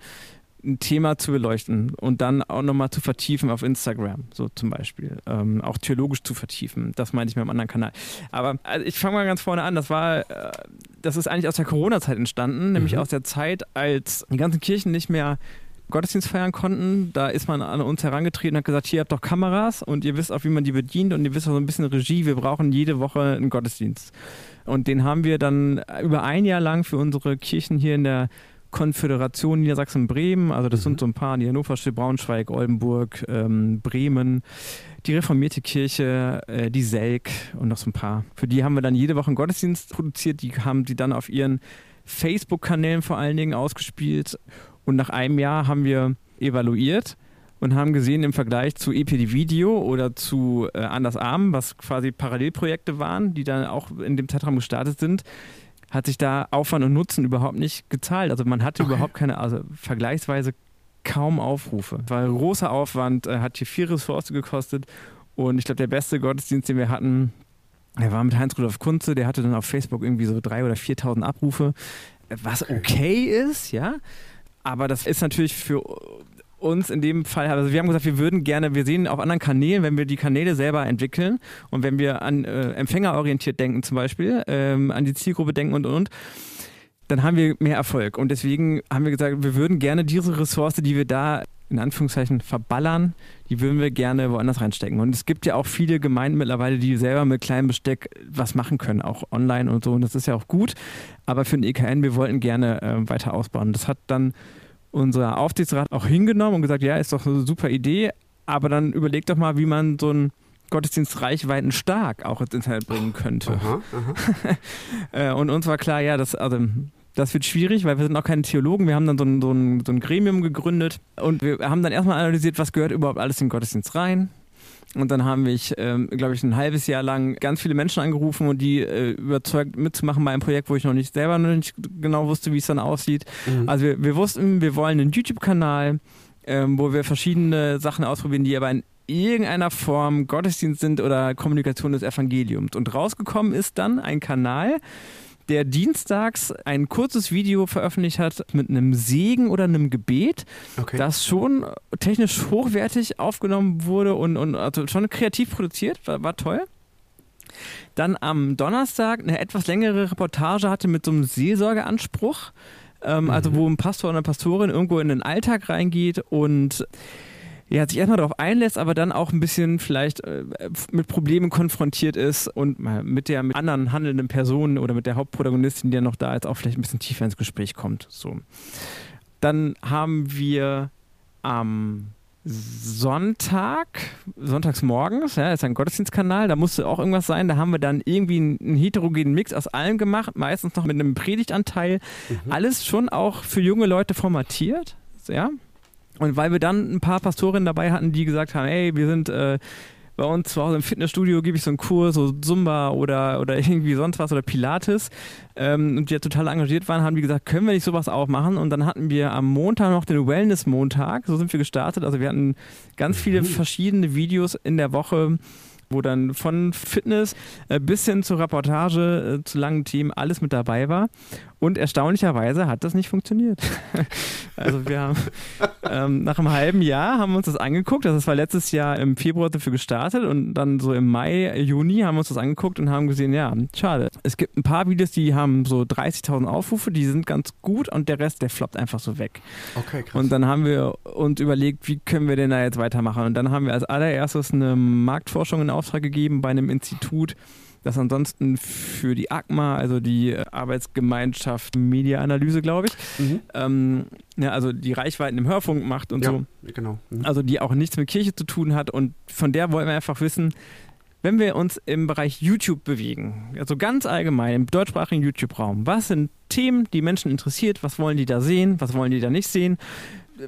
ein Thema zu beleuchten und dann auch nochmal zu vertiefen auf Instagram, so zum Beispiel. Ähm, auch theologisch zu vertiefen. Das meine ich mit einem anderen Kanal. Aber also ich fange mal ganz vorne an. Das war, äh, das ist eigentlich aus der Corona-Zeit entstanden, nämlich mhm. aus der Zeit, als die ganzen Kirchen nicht mehr Gottesdienst feiern konnten, da ist man an uns herangetreten und hat gesagt, hier habt doch Kameras und ihr wisst auch, wie man die bedient und ihr wisst auch so ein bisschen Regie, wir brauchen jede Woche einen Gottesdienst. Und den haben wir dann über ein Jahr lang für unsere Kirchen hier in der Konföderation Niedersachsen-Bremen, also das mhm. sind so ein paar, die Hannoversche, Braunschweig, Oldenburg, ähm, Bremen, die reformierte Kirche, äh, die Selk und noch so ein paar. Für die haben wir dann jede Woche einen Gottesdienst produziert, die haben die dann auf ihren Facebook-Kanälen vor allen Dingen ausgespielt und nach einem Jahr haben wir evaluiert und haben gesehen im Vergleich zu EPD Video oder zu äh, Anders Arm, was quasi Parallelprojekte waren, die dann auch in dem Zeitraum gestartet sind, hat sich da Aufwand und Nutzen überhaupt nicht gezahlt. Also man hatte okay. überhaupt keine, also vergleichsweise kaum Aufrufe. Weil großer Aufwand, äh, hat hier vier Ressourcen gekostet und ich glaube, der beste Gottesdienst, den wir hatten, der war mit Heinz-Rudolf Kunze, der hatte dann auf Facebook irgendwie so 3.000 oder 4.000 Abrufe, was okay ist, ja. Aber das ist natürlich für uns in dem Fall, also wir haben gesagt, wir würden gerne, wir sehen auf anderen Kanälen, wenn wir die Kanäle selber entwickeln und wenn wir an äh, empfängerorientiert denken zum Beispiel, ähm, an die Zielgruppe denken und und und, dann haben wir mehr Erfolg. Und deswegen haben wir gesagt, wir würden gerne diese Ressource, die wir da in Anführungszeichen verballern, die würden wir gerne woanders reinstecken. Und es gibt ja auch viele Gemeinden mittlerweile, die selber mit kleinem Besteck was machen können, auch online und so. Und das ist ja auch gut. Aber für den EKN, wir wollten gerne äh, weiter ausbauen. Das hat dann unser Aufsichtsrat auch hingenommen und gesagt, ja, ist doch eine super Idee. Aber dann überleg doch mal, wie man so einen Gottesdienst reichweiten stark auch ins Internet bringen könnte. Aha, aha. Äh, und uns war klar, ja, das, also das wird schwierig, weil wir sind auch keine Theologen. Wir haben dann so ein, so ein, so ein Gremium gegründet und wir haben dann erstmal analysiert, was gehört überhaupt alles in den Gottesdienst rein. Und dann haben wir, ähm, glaube ich, ein halbes Jahr lang ganz viele Menschen angerufen und die äh, überzeugt mitzumachen bei einem Projekt, wo ich noch nicht selber noch nicht genau wusste, wie es dann aussieht. Mhm. Also wir, wir, wussten, wir wollen einen YouTube-Kanal, ähm, wo wir verschiedene Sachen ausprobieren, die aber in irgendeiner Form Gottesdienst sind oder Kommunikation des Evangeliums. Und rausgekommen ist dann ein Kanal, der dienstags ein kurzes Video veröffentlicht hat mit einem Segen oder einem Gebet, okay. das schon technisch hochwertig aufgenommen wurde und, und also schon kreativ produziert, war, war toll. Dann am Donnerstag eine etwas längere Reportage hatte mit so einem Seelsorgeanspruch. Ähm, mhm. Also wo ein Pastor oder eine Pastorin irgendwo in den Alltag reingeht und ja, sich erstmal darauf einlässt, aber dann auch ein bisschen vielleicht äh, mit Problemen konfrontiert ist und mit der mit anderen handelnden Personen oder mit der Hauptprotagonistin, die ja noch da ist, auch vielleicht ein bisschen tiefer ins Gespräch kommt. So. Dann haben wir am Sonntag, sonntags morgens, ja, ist ein Gottesdienstkanal, da musste auch irgendwas sein. Da haben wir dann irgendwie einen heterogenen Mix aus allem gemacht, meistens noch mit einem Predigtanteil. Mhm. Alles schon auch für junge Leute formatiert, ja. Und weil wir dann ein paar Pastorinnen dabei hatten, die gesagt haben, ey, wir sind äh, bei uns zu Hause im Fitnessstudio gebe ich so einen Kurs, so Zumba oder, oder irgendwie sonst was oder Pilates. Ähm, und die ja total engagiert waren, haben die gesagt, können wir nicht sowas auch machen? Und dann hatten wir am Montag noch den Wellness-Montag. So sind wir gestartet. Also wir hatten ganz viele mhm. verschiedene Videos in der Woche wo dann von Fitness äh, bis hin zur Reportage äh, zu langen Themen alles mit dabei war. Und erstaunlicherweise hat das nicht funktioniert. also wir haben ähm, nach einem halben Jahr haben wir uns das angeguckt. Also das war letztes Jahr im Februar dafür gestartet und dann so im Mai, Juni haben wir uns das angeguckt und haben gesehen, ja, schade. Es gibt ein paar Videos, die haben so 30.000 Aufrufe, die sind ganz gut und der Rest, der floppt einfach so weg. Okay, krass. Und dann haben wir uns überlegt, wie können wir denn da jetzt weitermachen? Und dann haben wir als allererstes eine Marktforschung in Auftrag gegeben bei einem Institut, das ansonsten für die ACMA, also die Arbeitsgemeinschaft Mediaanalyse, glaube ich, mhm. ähm, ja, also die Reichweiten im Hörfunk macht und ja, so. Genau. Mhm. Also die auch nichts mit Kirche zu tun hat. Und von der wollen wir einfach wissen, wenn wir uns im Bereich YouTube bewegen, also ganz allgemein im deutschsprachigen YouTube-Raum, was sind Themen, die Menschen interessiert, was wollen die da sehen, was wollen die da nicht sehen,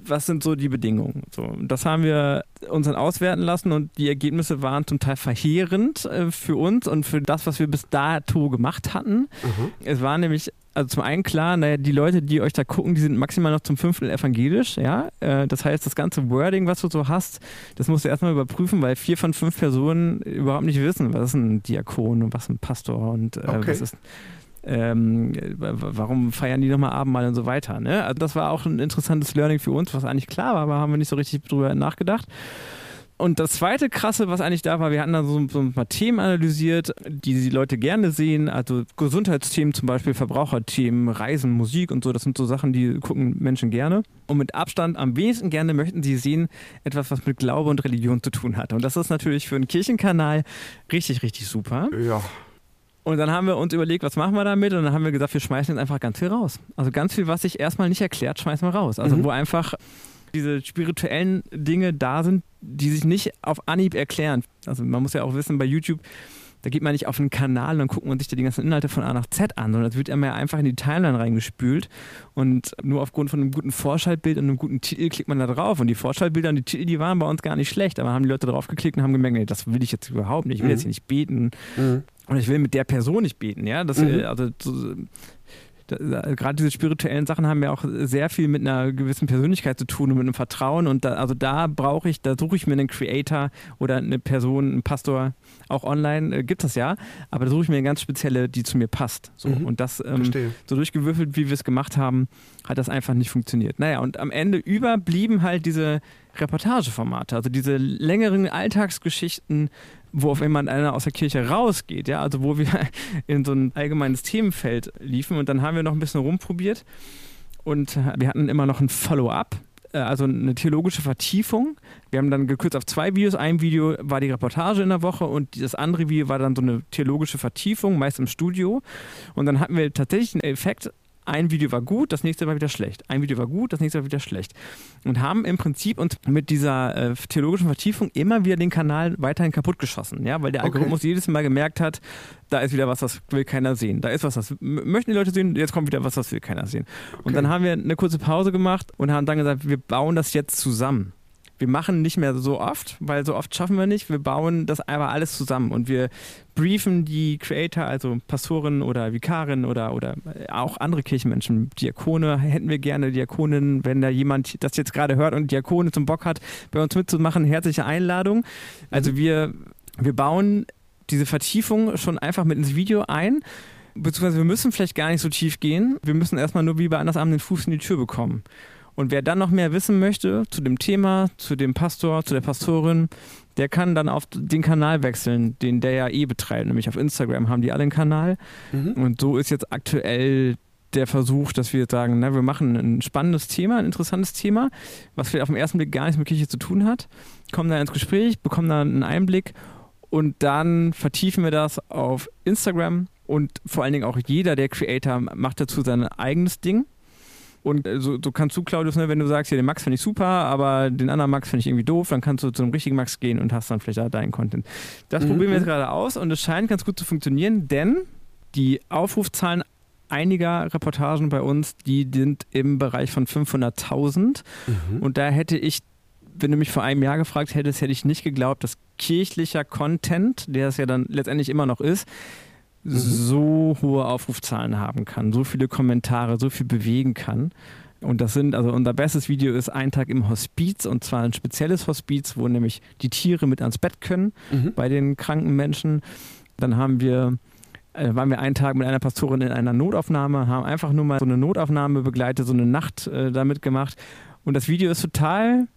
was sind so die Bedingungen? So, das haben wir uns dann auswerten lassen und die Ergebnisse waren zum Teil verheerend äh, für uns und für das, was wir bis dato gemacht hatten. Mhm. Es war nämlich also zum einen klar, naja, die Leute, die euch da gucken, die sind maximal noch zum Fünftel evangelisch, ja. Äh, das heißt, das ganze Wording, was du so hast, das musst du erstmal überprüfen, weil vier von fünf Personen überhaupt nicht wissen, was ist ein Diakon und was ist ein Pastor und äh, okay. was ist ähm, warum feiern die nochmal Abendmahl und so weiter. Ne? Also das war auch ein interessantes Learning für uns, was eigentlich klar war, aber haben wir nicht so richtig drüber nachgedacht. Und das zweite krasse, was eigentlich da war, wir hatten da so, so, ein paar Themen analysiert, die die Leute gerne sehen, also Gesundheitsthemen zum Beispiel, Verbraucherthemen, Reisen, Musik und so, das sind so Sachen, die gucken Menschen gerne. Und mit Abstand am wenigsten gerne möchten sie sehen etwas, was mit Glaube und Religion zu tun hat. Und das ist natürlich für einen Kirchenkanal richtig, richtig super. Ja. Und dann haben wir uns überlegt, was machen wir damit? Und dann haben wir gesagt, wir schmeißen jetzt einfach ganz viel raus. Also ganz viel, was sich erstmal nicht erklärt, schmeißen wir raus. Also mhm. wo einfach diese spirituellen Dinge da sind, die sich nicht auf Anhieb erklären. Also man muss ja auch wissen, bei YouTube, da geht man nicht auf einen Kanal und dann guckt man sich da die ganzen Inhalte von A nach Z an, sondern das wird immer einfach in die Timeline reingespült und nur aufgrund von einem guten Vorschaltbild und einem guten Titel klickt man da drauf und die Vorschaltbilder und die Titel, die waren bei uns gar nicht schlecht, aber haben die Leute drauf geklickt und haben gemerkt, nee, das will ich jetzt überhaupt nicht, ich will mhm. jetzt hier nicht beten mhm. Und ich will mit der Person nicht beten, ja, das, mhm. also so, gerade diese spirituellen Sachen haben ja auch sehr viel mit einer gewissen Persönlichkeit zu tun und mit einem Vertrauen. Und da, also da brauche ich, da suche ich mir einen Creator oder eine Person, einen Pastor, auch online äh, gibt es ja, aber da suche ich mir eine ganz spezielle, die zu mir passt. So. Mhm. Und das ähm, so durchgewürfelt, wie wir es gemacht haben, hat das einfach nicht funktioniert. Naja, und am Ende überblieben halt diese Reportageformate, also diese längeren Alltagsgeschichten, wo auf einmal einer aus der Kirche rausgeht, ja, also wo wir in so ein allgemeines Themenfeld liefen und dann haben wir noch ein bisschen rumprobiert und wir hatten immer noch ein Follow-up, äh, also eine theologische Vertiefung. Wir haben dann gekürzt auf zwei Videos. Ein Video war die Reportage in der Woche und das andere Video war dann so eine theologische Vertiefung, meist im Studio. Und dann hatten wir tatsächlich einen Effekt ein Video war gut, das nächste war wieder schlecht. Ein Video war gut, das nächste war wieder schlecht. Und haben im Prinzip uns mit dieser äh, theologischen Vertiefung immer wieder den Kanal weiterhin kaputtgeschossen, ja, weil der Algorithmus okay. jedes Mal gemerkt hat, da ist wieder was, das will keiner sehen. Da ist was, das möchten die Leute sehen, jetzt kommt wieder was, das will keiner sehen. Okay. Und dann haben wir eine kurze Pause gemacht und haben dann gesagt, wir bauen das jetzt zusammen wir machen nicht mehr so oft, weil so oft schaffen wir nicht. Wir bauen das aber alles zusammen und wir briefen die Creator, also Pastoren oder Vikarinnen oder, oder auch andere Kirchenmenschen, Diakone, hätten wir gerne Diakoninnen, wenn da jemand das jetzt gerade hört und Diakone zum Bock hat, bei uns mitzumachen, herzliche Einladung. Also wir, wir bauen diese Vertiefung schon einfach mit ins Video ein beziehungsweise wir müssen vielleicht gar nicht so tief gehen. Wir müssen erstmal nur wie bei Andersabend den Fuß in die Tür bekommen. Und wer dann noch mehr wissen möchte zu dem Thema, zu dem Pastor, zu der Pastorin, der kann dann auf den Kanal wechseln, den der ja eh betreibt. Nämlich auf Instagram haben die alle einen Kanal. Mhm. Und so ist jetzt aktuell der Versuch, dass wir sagen, na, wir machen ein spannendes Thema, ein interessantes Thema, was vielleicht auf den ersten Blick gar nichts mit Kirche zu tun hat, kommen da ins Gespräch, bekommen da einen Einblick und dann vertiefen wir das auf Instagram und vor allen Dingen auch jeder der Creator macht dazu sein eigenes Ding. Und äh, so, so kannst du, Claudius, ne, wenn du sagst, ja, den Max finde ich super, aber den anderen Max finde ich irgendwie doof, dann kannst du zu einem richtigen Max gehen und hast dann vielleicht da deinen Content. Das mhm. probieren wir jetzt gerade aus und es scheint ganz gut zu funktionieren, denn die Aufrufzahlen einiger Reportagen bei uns, die sind im Bereich von 500.000. Mhm. Und da hätte ich, wenn du mich vor einem Jahr gefragt hättest, hätte ich nicht geglaubt, dass kirchlicher Content, der es ja dann letztendlich immer noch ist, mhm. so hohe Aufrufzahlen haben kann, so viele Kommentare, so viel bewegen kann. Und das sind, also unser bestes Video ist ein Tag im Hospiz und zwar ein spezielles Hospiz, wo nämlich die Tiere mit ans Bett können mhm. bei den kranken Menschen. Dann haben wir äh, waren wir einen Tag mit einer Pastorin in einer Notaufnahme, haben einfach nur mal so eine Notaufnahme begleitet, so eine Nacht äh, damit gemacht. Und das Video ist total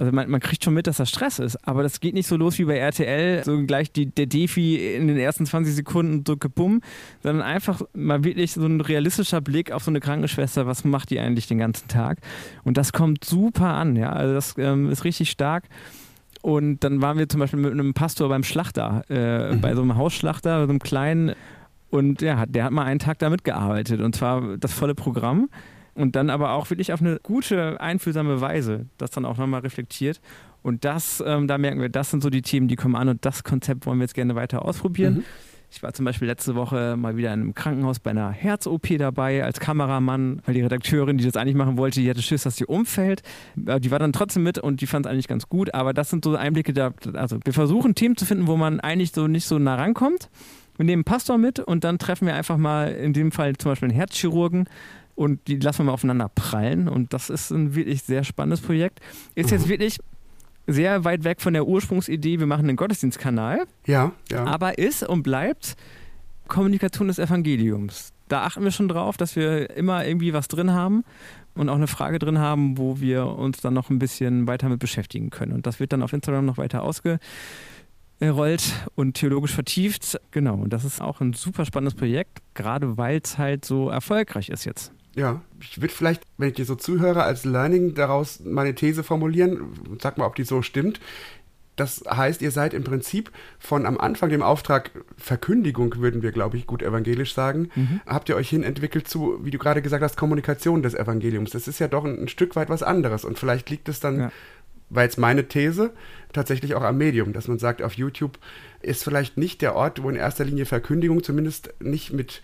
also man, man, kriegt schon mit, dass das Stress ist, aber das geht nicht so los wie bei RTL, so gleich die, der Defi in den ersten 20 Sekunden drücke bumm, sondern einfach mal wirklich so ein realistischer Blick auf so eine Krankenschwester, was macht die eigentlich den ganzen Tag? Und das kommt super an, ja, also das ähm, ist richtig stark. Und dann waren wir zum Beispiel mit einem Pastor beim Schlachter, äh, mhm. bei so einem Hausschlachter, so einem kleinen. Und ja, der hat mal einen Tag da mitgearbeitet und zwar das volle Programm. Und dann aber auch wirklich auf eine gute, einfühlsame Weise, das dann auch nochmal reflektiert. Und das, ähm, da merken wir, das sind so die Themen, die kommen an und das Konzept wollen wir jetzt gerne weiter ausprobieren. Mhm. Ich war zum Beispiel letzte Woche mal wieder in einem Krankenhaus bei einer Herz-OP dabei als Kameramann, weil die Redakteurin, die das eigentlich machen wollte, die hatte Schiss, dass sie umfällt. Die war dann trotzdem mit und die fand es eigentlich ganz gut. Aber das sind so Einblicke, da, also wir versuchen Themen zu finden, wo man eigentlich so nicht so nah rankommt. Wir nehmen einen Pastor mit und dann treffen wir einfach mal in dem Fall zum Beispiel einen Herzchirurgen und die lassen wir mal aufeinander prallen. Und das ist ein wirklich sehr spannendes Projekt. Ist jetzt wirklich sehr weit weg von der Ursprungsidee, wir machen einen Gottesdienstkanal. Ja, ja. Aber ist und bleibt Kommunikation des Evangeliums. Da achten wir schon drauf, dass wir immer irgendwie was drin haben und auch eine Frage drin haben, wo wir uns dann noch ein bisschen weiter mit beschäftigen können. Und das wird dann auf Instagram noch weiter ausgerollt und theologisch vertieft. Genau, und das ist auch ein super spannendes Projekt, gerade weil es halt so erfolgreich ist jetzt. Ja, ich würde vielleicht, wenn ich dir so zuhöre, als Learning daraus meine These formulieren. Sag mal, ob die so stimmt. Das heißt, ihr seid im Prinzip von am Anfang dem Auftrag Verkündigung, würden wir, glaube ich, gut evangelisch sagen, mhm. habt ihr euch hin entwickelt zu, wie du gerade gesagt hast, Kommunikation des Evangeliums. Das ist ja doch ein, ein Stück weit was anderes. Und vielleicht liegt es dann, ja. weil es meine These, tatsächlich auch am Medium, dass man sagt, auf YouTube ist vielleicht nicht der Ort, wo in erster Linie Verkündigung zumindest nicht mit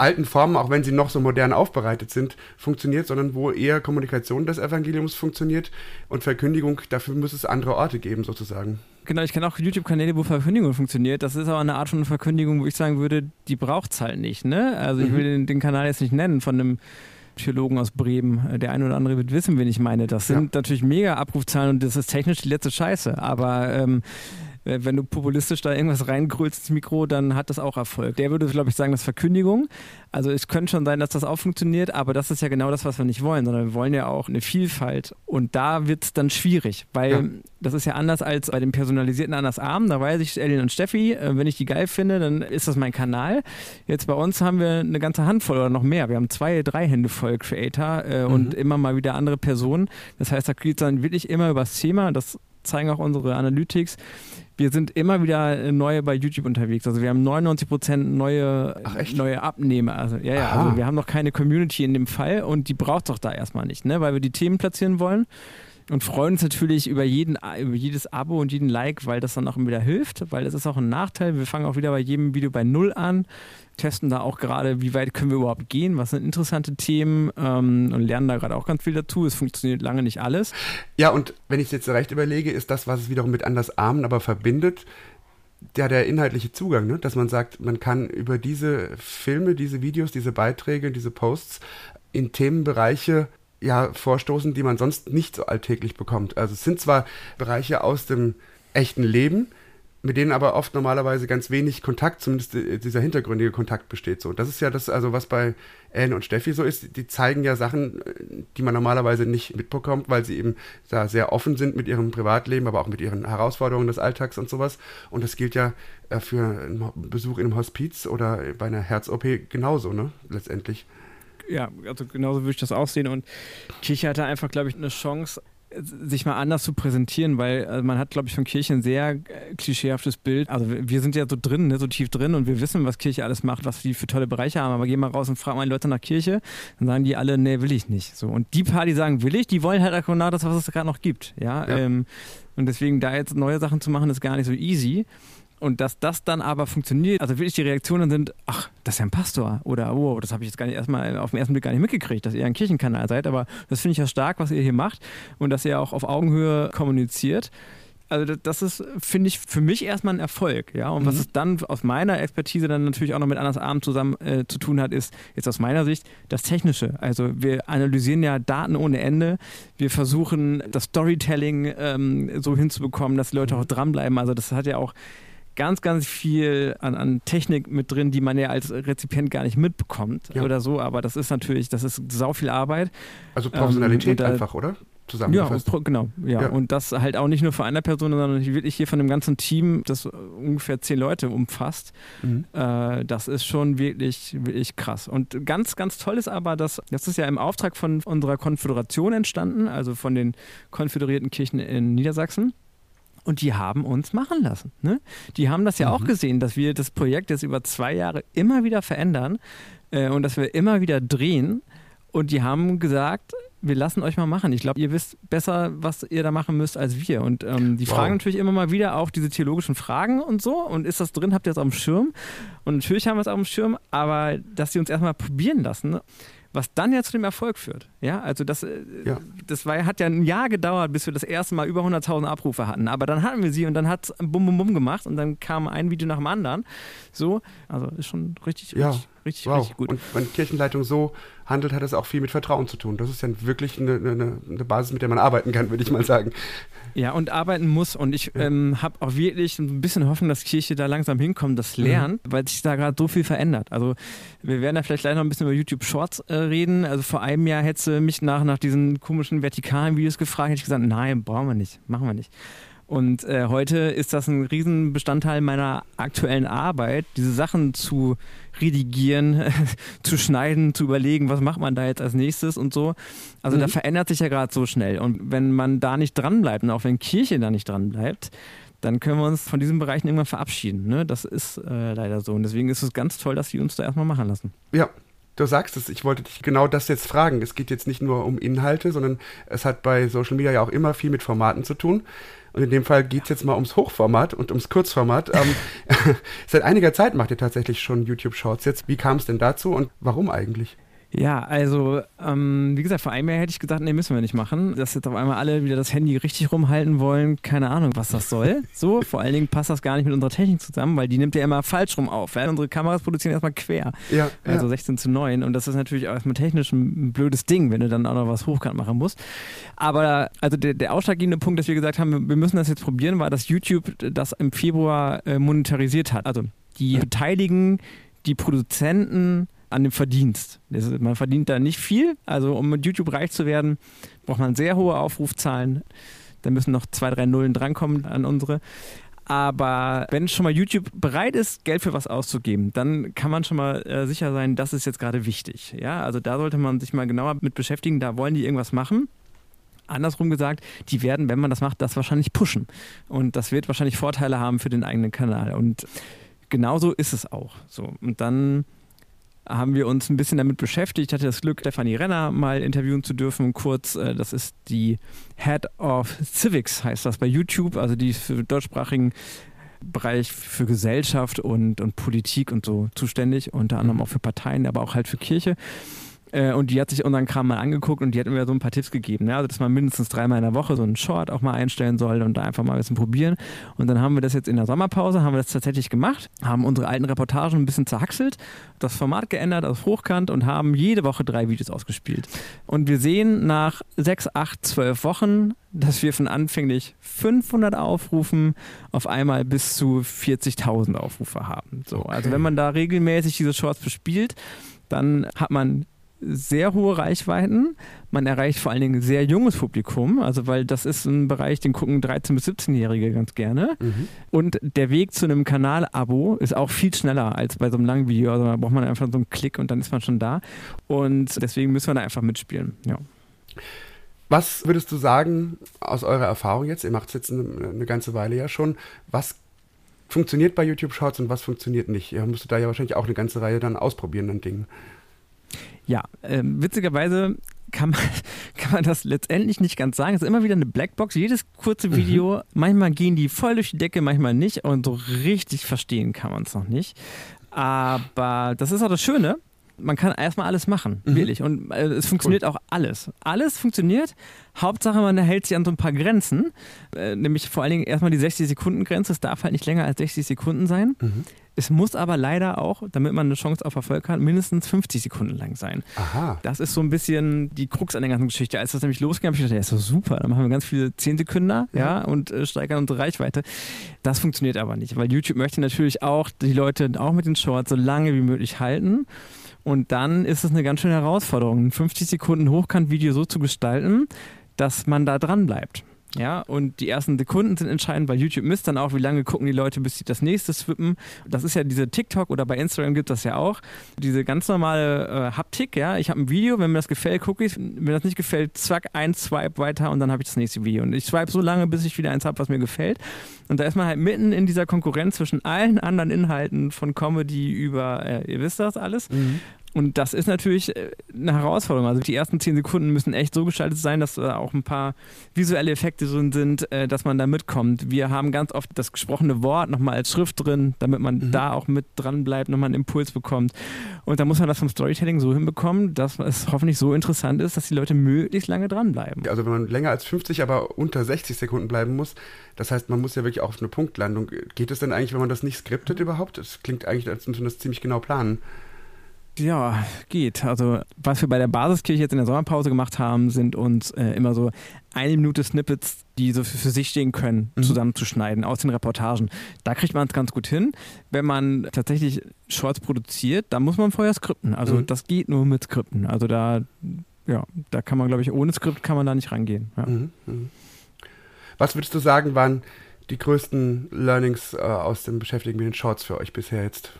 alten Formen, auch wenn sie noch so modern aufbereitet sind, funktioniert, sondern wo eher Kommunikation des Evangeliums funktioniert und Verkündigung, dafür muss es andere Orte geben, sozusagen. Genau, ich kenne auch YouTube-Kanäle, wo Verkündigung funktioniert. Das ist aber eine Art von Verkündigung, wo ich sagen würde, die braucht es halt nicht. Ne? Also ich mhm. will den, den Kanal jetzt nicht nennen von einem Theologen aus Bremen. Der eine oder andere wird wissen, wen ich meine. Das sind ja. natürlich mega Abrufzahlen und das ist technisch die letzte Scheiße. Aber ähm, äh, wenn du populistisch da irgendwas reingrülst ins Mikro, dann hat das auch Erfolg. Der würde, glaube ich, sagen, das ist Verkündigung. Also es könnte schon sein, dass das auch funktioniert, aber das ist ja genau das, was wir nicht wollen, sondern wir wollen ja auch eine Vielfalt. Und da wird es dann schwierig, weil ja. das ist ja anders als bei dem personalisierten Anders Arm. Da weiß ich, Elin und Steffi, äh, wenn ich die geil finde, dann ist das mein Kanal. Jetzt bei uns haben wir eine ganze Handvoll oder noch mehr. Wir haben zwei, drei Hände voll Creator äh, mhm. und immer mal wieder andere Personen. Das heißt, da geht es dann wirklich immer über das Thema. Das zeigen auch unsere Analytics wir sind immer wieder neue bei YouTube unterwegs. Also wir haben 99 Prozent neue, neue Abnehmer. Also ja, ja, also wir haben noch keine Community in dem Fall und die braucht es doch da erstmal nicht, ne? Weil wir die Themen platzieren wollen und freuen uns natürlich über, jeden, über jedes Abo und jeden Like, weil das dann auch wieder hilft, weil das ist auch ein Nachteil. Wir fangen auch wieder bei jedem Video bei Null an, testen da auch gerade, wie weit können wir überhaupt gehen, was sind interessante Themen ähm, und lernen da gerade auch ganz viel dazu. Es funktioniert lange nicht alles. Ja, und wenn ich es jetzt recht überlege, ist das, was es wiederum mit Anders Armen aber verbindet, ja, der inhaltliche Zugang, ne? dass man sagt, man kann über diese Filme, diese Videos, diese Beiträge, diese Posts in Themenbereiche ja vorstoßen, die man sonst nicht so alltäglich bekommt. Also es sind zwar Bereiche aus dem echten Leben, mit denen aber oft normalerweise ganz wenig Kontakt, zumindest dieser hintergründige Kontakt besteht. So, das ist ja das, also was bei Ellen und Steffi so ist. Die zeigen ja Sachen, die man normalerweise nicht mitbekommt, weil sie eben da sehr offen sind mit ihrem Privatleben, aber auch mit ihren Herausforderungen des Alltags und sowas. Und das gilt ja äh, für einen Besuch in einem Hospiz oder bei einer Herz-OP genauso, ne? Letztendlich ja, also genauso würde ich das auch sehen. Und Kirche hatte einfach, glaube ich, eine Chance, sich mal anders zu präsentieren, weil also man hat, glaube ich, von Kirche ein sehr äh, klischeehaftes Bild. Also wir sind ja so drin, ne, so tief drin und wir wissen, was Kirche alles macht, was die für tolle Bereiche haben. Aber geh mal raus und frag mal die Leute nach Kirche, dann sagen die alle, nee, will ich nicht. So und die paar, die sagen, will ich, die wollen halt genau das, was es gerade noch gibt. Ja. ja. Ähm, und deswegen da jetzt neue Sachen zu machen, ist gar nicht so easy. Und dass das dann aber funktioniert, also wirklich die Reaktionen sind, ach, das ist ja ein Pastor oder oh, das habe ich jetzt gar nicht erstmal auf den ersten Blick gar nicht mitgekriegt, dass ihr ein Kirchenkanal seid, aber das finde ich ja stark, was ihr hier macht und dass ihr auch auf Augenhöhe kommuniziert. Also das ist, finde ich, für mich erstmal ein Erfolg, ja. Und mhm. was es dann aus meiner Expertise dann natürlich auch noch mit Anders Abend zusammen äh, zu tun hat, ist jetzt aus meiner Sicht das Technische. Also wir analysieren ja Daten ohne Ende. Wir versuchen das Storytelling ähm, so hinzubekommen, dass die Leute mhm. auch dranbleiben. Also das hat ja auch ganz, ganz viel an, an, Technik mit drin, die man ja als Rezipient gar nicht mitbekommt ja. oder so. Aber das ist natürlich, das ist sau viel Arbeit. Also Professionalität ähm, da, einfach, oder? zusammengefasst. Ja, genau. Ja. ja. Und das halt auch nicht nur für eine Person, sondern wirklich hier von dem ganzen Team, das ungefähr zehn Leute umfasst. Mhm. Äh, das ist schon wirklich, wirklich krass. Und ganz, ganz toll ist aber, dass das ist ja im Auftrag von unserer Konföderation entstanden, also von den konföderierten Kirchen in Niedersachsen. Und die haben uns machen lassen. Ne? Die haben das ja mhm. auch gesehen, dass wir das Projekt jetzt über zwei Jahre immer wieder verändern äh, und dass wir immer wieder drehen. Und die haben gesagt, wir lassen euch mal machen. Ich glaube, ihr wisst besser, was ihr da machen müsst als wir. Und ähm, die wow. fragen natürlich immer mal wieder auch diese theologischen Fragen und so. Und ist das drin? Habt ihr es auf dem Schirm? Und natürlich haben wir es auf dem Schirm, aber dass sie uns erstmal probieren lassen was dann ja zu dem Erfolg führt. Ja, also das, äh, ja. das war, hat ja ein Jahr gedauert, bis wir das erste Mal über 100.000 Abrufe hatten. Aber dann hatten wir sie und dann hat es bum bum bum gemacht und dann kam ein Video nach dem anderen. So, also ist schon richtig, ja. richtig, richtig, wow. richtig gut. Und wenn Kirchenleitung so handelt, hat es auch viel mit Vertrauen zu tun. Das ist ja wirklich eine, eine, eine Basis, mit der man arbeiten kann, würde ich mal sagen. Ja, und arbeiten muss. Und ich ja. ähm, habe auch wirklich ein bisschen Hoffnung, dass Kirche da langsam hinkommt, das lernt, mhm. weil sich da gerade so viel verändert. Also wir werden da vielleicht gleich noch ein bisschen über YouTube Shorts äh, reden. Also vor einem Jahr hättest du mich nach, nach diesen komischen vertikalen Videos gefragt, hätte ich gesagt, nein, brauchen wir nicht, machen wir nicht. Und äh, heute ist das ein Riesenbestandteil meiner aktuellen Arbeit, diese Sachen zu redigieren, zu schneiden, zu überlegen, was macht man da jetzt als nächstes und so. Also mhm. da verändert sich ja gerade so schnell. Und wenn man da nicht dranbleibt und auch wenn Kirche da nicht dranbleibt, dann können wir uns von diesen Bereichen irgendwann verabschieden. Ne? Das ist äh, leider so. Und deswegen ist es ganz toll, dass sie uns da erstmal machen lassen. Ja, du sagst es, ich wollte dich genau das jetzt fragen. Es geht jetzt nicht nur um Inhalte, sondern es hat bei Social Media ja auch immer viel mit Formaten zu tun. Und in dem Fall geht es jetzt mal ums Hochformat und ums Kurzformat. Ähm, seit einiger Zeit macht ihr tatsächlich schon YouTube-Shorts jetzt. Wie kam es denn dazu und warum eigentlich? Ja, also ähm, wie gesagt, vor einem Jahr hätte ich gesagt, nee, müssen wir nicht machen. Dass jetzt auf einmal alle wieder das Handy richtig rumhalten wollen, keine Ahnung, was das soll. So, vor allen Dingen passt das gar nicht mit unserer Technik zusammen, weil die nimmt ja immer falsch rum auf. Ja? Unsere Kameras produzieren erstmal quer. Ja, also ja. 16 zu 9. Und das ist natürlich auch erstmal technisch ein blödes Ding, wenn du dann auch noch was hochkant machen musst. Aber also der, der ausschlaggebende Punkt, dass wir gesagt haben, wir müssen das jetzt probieren, war, dass YouTube das im Februar äh, monetarisiert hat. Also die beteiligen die Produzenten an dem Verdienst. Man verdient da nicht viel. Also um mit YouTube reich zu werden, braucht man sehr hohe Aufrufzahlen. Da müssen noch zwei, drei Nullen drankommen an unsere. Aber wenn schon mal YouTube bereit ist, Geld für was auszugeben, dann kann man schon mal äh, sicher sein, das ist jetzt gerade wichtig. Ja, also da sollte man sich mal genauer mit beschäftigen. Da wollen die irgendwas machen. Andersrum gesagt, die werden, wenn man das macht, das wahrscheinlich pushen. Und das wird wahrscheinlich Vorteile haben für den eigenen Kanal. Und genauso ist es auch. So. Und dann haben wir uns ein bisschen damit beschäftigt. Ich hatte das Glück, Stefanie Renner mal interviewen zu dürfen. Kurz, äh, das ist die Head of Civics, heißt das bei YouTube, also die für deutschsprachigen Bereich für Gesellschaft und, und Politik und so zuständig, unter anderem mhm. auch für Parteien, aber auch halt für Kirche. Äh, und die hat sich unseren Kram mal angeguckt und die hat mir so ein paar Tipps gegeben. Ne? Also, dass man mindestens dreimal in der Woche so einen Short auch mal einstellen soll und da einfach mal ein bisschen probieren. Und dann haben wir das jetzt in der Sommerpause, haben wir das tatsächlich gemacht, haben unsere alten Reportagen ein bisschen zerhackselt, das Format geändert auf Hochkant und haben jede Woche drei Videos ausgespielt. Und wir sehen nach sechs, acht, zwölf Wochen, dass wir von anfänglich 500 Aufrufen auf einmal bis zu 40.000 Aufrufe haben. So, okay. Also wenn man da regelmäßig diese Shorts bespielt, dann hat man sehr hohe Reichweiten. Man erreicht vor allen Dingen ein sehr junges Publikum, also weil das ist ein Bereich, den gucken 13- bis 17-Jährige ganz gerne. Mhm. Und der Weg zu einem Kanal-Abo ist auch viel schneller als bei so einem langen Video. Also da braucht man einfach so einen Klick und dann ist man schon da. Und deswegen müssen wir da einfach mitspielen. Ja. Was würdest du sagen aus eurer Erfahrung jetzt? Ihr macht es jetzt eine, eine, ganze Weile ja schon. Was funktioniert bei YouTube Shorts und was funktioniert nicht? Ihr müsstet da ja wahrscheinlich auch eine ganze Reihe dann ausprobieren an Dingen. Ja, äh, witzigerweise kann man, kann man das letztendlich nicht ganz sagen. Es ist immer wieder eine Blackbox. Jedes kurze mhm. Video, mhm. manchmal gehen die voll durch die Decke, manchmal nicht. Und so richtig verstehen kann man es noch nicht. Aber das ist auch das Schöne man kann erstmal alles machen, mhm. wirklich. Und äh, es funktioniert cool. auch alles. Alles funktioniert. Hauptsache, man hält sich an so ein paar Grenzen. Äh, nämlich vor allen Dingen erstmal die 60-Sekunden-Grenze. Es darf halt nicht länger als 60 Sekunden sein. Mhm. Es muss aber leider auch, damit man eine Chance auf Erfolg hat, mindestens 50 Sekunden lang sein. Aha. Das ist so ein bisschen die Krux an der ganzen Geschichte. Als das nämlich losging, habe ich gedacht, ja, ist doch super. Dann machen wir ganz viele 10 Sekunden ja. ja und äh, steigern unsere Reichweite. Das funktioniert aber nicht, weil YouTube möchte natürlich auch die Leute auch mit den Shorts so lange wie möglich halten. Und dann ist es eine ganz schöne Herausforderung, ein 50 Sekunden Hochkant-Video so zu gestalten, dass man da dran bleibt. Ja, und die ersten Sekunden sind entscheidend, weil YouTube misst dann auch, wie lange gucken die Leute, bis sie das nächste swippen. Das ist ja diese TikTok oder bei Instagram gibt das ja auch. Diese ganz normale äh, Haptik, ja. Ich habe ein Video, wenn mir das gefällt, gucke ich. Wenn das nicht gefällt, zack, ein Swipe weiter und dann habe ich das nächste Video. Und ich swipe so lange, bis ich wieder eins habe, was mir gefällt. Und da ist man halt mitten in dieser Konkurrenz zwischen allen anderen Inhalten von Comedy über, äh, ihr wisst das alles. Mhm. Und das ist natürlich äh, eine Herausforderung. Also die ersten zehn Sekunden müssen echt so gestaltet sein, dass da auch ein paar visuelle Effekte drin sind, äh, dass man da mitkommt. Wir haben ganz oft das gesprochene Wort nochmal als Schrift drin, damit man mhm. da auch mit dran bleibt, nochmal einen Impuls bekommt. Und da muss man das vom Storytelling so hinbekommen, dass es hoffentlich so interessant ist, dass die Leute möglichst lange dranbleiben. Also wenn man länger als 50, aber unter 60 Sekunden bleiben muss, das heißt, man muss ja wirklich auch auf eine Punktlandung. Geht es denn eigentlich, wenn man das nicht skriptet überhaupt? Das klingt eigentlich, als müsste man das ziemlich genau planen. Ja, geht. Also, was wir bei der Basiskirche jetzt in der Sommerpause gemacht haben, sind uns äh, immer so eine Minute Snippets, die so für, sich stehen können, mhm. zusammenzuschneiden aus den Reportagen. Da kriegt man es ganz gut hin. Wenn man tatsächlich Shorts produziert, da muss man vorher skripten. Also, mhm. das geht nur mit Skripten. Also, da, ja, da kann man, glaube ich, ohne Skript kann man da nicht rangehen. Ja. Mhm. mhm. Was würdest du sagen, waren die größten Learnings äh, aus dem Beschäftigen mit den Shorts für euch bisher jetzt?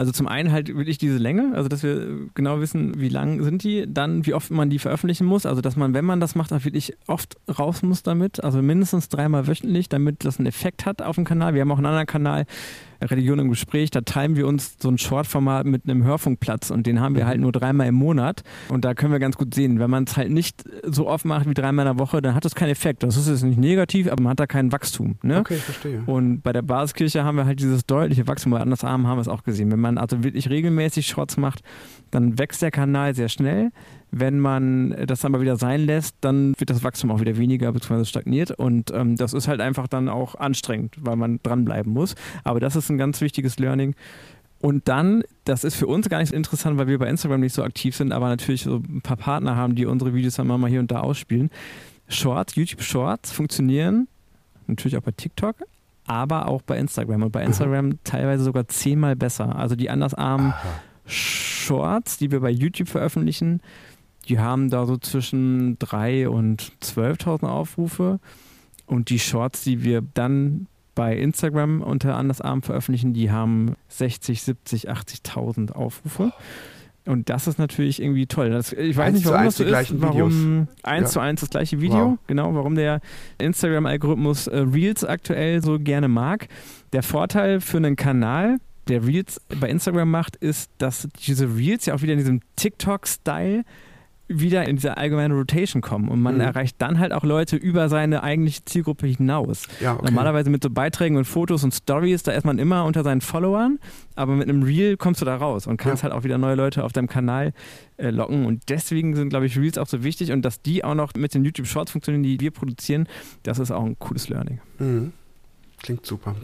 Also zum einen halt wirklich diese Länge, also dass wir genau wissen, wie lang sind die, dann wie oft man die veröffentlichen muss, also dass man, wenn man das macht, auch wirklich oft raus muss damit, also mindestens dreimal wöchentlich, damit das einen Effekt hat auf dem Kanal. Wir haben auch einen anderen Kanal, Religion im Gespräch, da teilen wir uns so ein Short-Format mit einem Hörfunkplatz und den haben wir halt nur dreimal im Monat. Und da können wir ganz gut sehen, wenn man es halt nicht so oft macht wie dreimal in der Woche, dann hat das keinen Effekt. Das ist jetzt nicht negativ, aber man hat da kein Wachstum. Ne? Okay, verstehe. Und bei der Basiskirche haben wir halt dieses deutliche Wachstum, bei Andersarmen haben wir es auch gesehen. Wenn man also wirklich regelmäßig Shorts macht, dann wächst der Kanal sehr schnell. Wenn man das dann mal wieder sein lässt, dann wird das Wachstum auch wieder weniger bzw. stagniert. Und ähm, das ist halt einfach dann auch anstrengend, weil man dranbleiben muss. Aber das ist ein ganz wichtiges Learning. Und dann, das ist für uns gar nicht so interessant, weil wir bei Instagram nicht so aktiv sind, aber natürlich so ein paar Partner haben, die unsere Videos dann mal hier und da ausspielen. Shorts, YouTube Shorts funktionieren natürlich auch bei TikTok, aber auch bei Instagram. Und bei Instagram mhm. teilweise sogar zehnmal besser. Also die andersarmen Shorts, die wir bei YouTube veröffentlichen, die haben da so zwischen 3.000 und 12.000 Aufrufe. Und die Shorts, die wir dann bei Instagram unter Andersarm veröffentlichen, die haben 60, 70, 80.000 Aufrufe. Und das ist natürlich irgendwie toll. Das, ich weiß nicht, warum das so ist. Warum eins ja. zu eins das gleiche Video. Wow. Genau, warum der Instagram-Algorithmus äh, Reels aktuell so gerne mag. Der Vorteil für einen Kanal, der Reels bei Instagram macht, ist, dass diese Reels ja auch wieder in diesem TikTok-Style wieder in diese allgemeine Rotation kommen und man mhm. erreicht dann halt auch Leute über seine eigentliche Zielgruppe hinaus. Ja, okay. Normalerweise mit so Beiträgen und Fotos und Stories, da ist man immer unter seinen Followern, aber mit einem Reel kommst du da raus und kannst ja. halt auch wieder neue Leute auf deinem Kanal äh, locken und deswegen sind, glaube ich, Reels auch so wichtig und dass die auch noch mit den YouTube Shorts funktionieren, die wir produzieren, das ist auch ein cooles Learning. Mhm. Klingt super.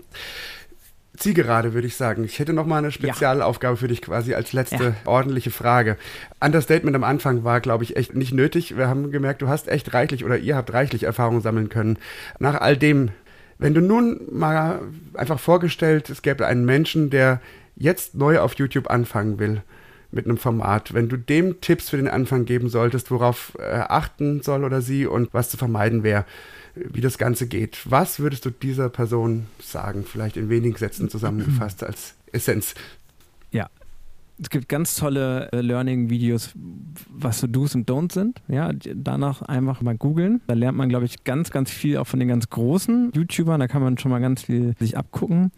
Zielgerade, würde ich sagen. Ich hätte noch mal eine Spezialaufgabe ja. für dich quasi als letzte ja. ordentliche Frage. Understatement am Anfang war, glaube ich, echt nicht nötig. Wir haben gemerkt, du hast echt reichlich oder ihr habt reichlich Erfahrung sammeln können. Nach all dem, wenn du nun mal einfach vorgestellt, es gäbe einen Menschen, der jetzt neu auf YouTube anfangen will mit einem Format, wenn du dem Tipps für den Anfang geben solltest, worauf er achten soll oder sie und was zu vermeiden wäre, wie das Ganze geht. Was würdest du dieser Person sagen? Vielleicht in wenigen Sätzen zusammengefasst als Essenz. Ja, es gibt ganz tolle äh, Learning-Videos, was so Do's und Don'ts sind. Ja, danach einfach mal googeln. Da lernt man, glaube ich, ganz, ganz viel auch von den ganz großen YouTubern. Da kann man schon mal ganz viel sich abgucken.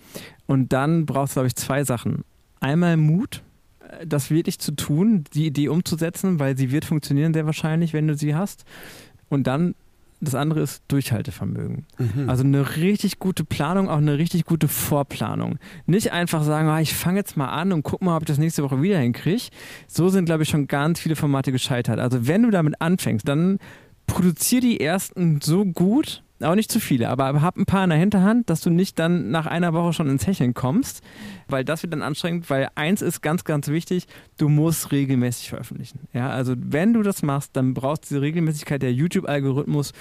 Und dann brauchst du, glaube ich, zwei Sachen. Einmal Mut, äh, das wirklich zu tun, die Idee umzusetzen, weil sie wird funktionieren sehr wahrscheinlich, wenn du sie hast. Und dann das andere ist Durchhaltevermögen. Mhm. Also eine richtig gute Planung, auch eine richtig gute Vorplanung. Nicht einfach sagen, ah, ich fange jetzt mal an und guck mal, ob ich das nächste Woche wieder hinkriege. So sind, glaube ich, schon ganz viele Formate gescheitert. Also wenn du damit anfängst, dann produzier die ersten so gut, auch nicht zu viele, aber hab ein paar in der Hinterhand, dass du nicht dann nach einer Woche schon ins Hecheln kommst, weil das wird dann anstrengend, weil eins ist ganz, ganz wichtig, du musst regelmäßig veröffentlichen. Ja, also wenn du das machst, dann brauchst du diese Regelmäßigkeit. Der YouTube-Algorithmus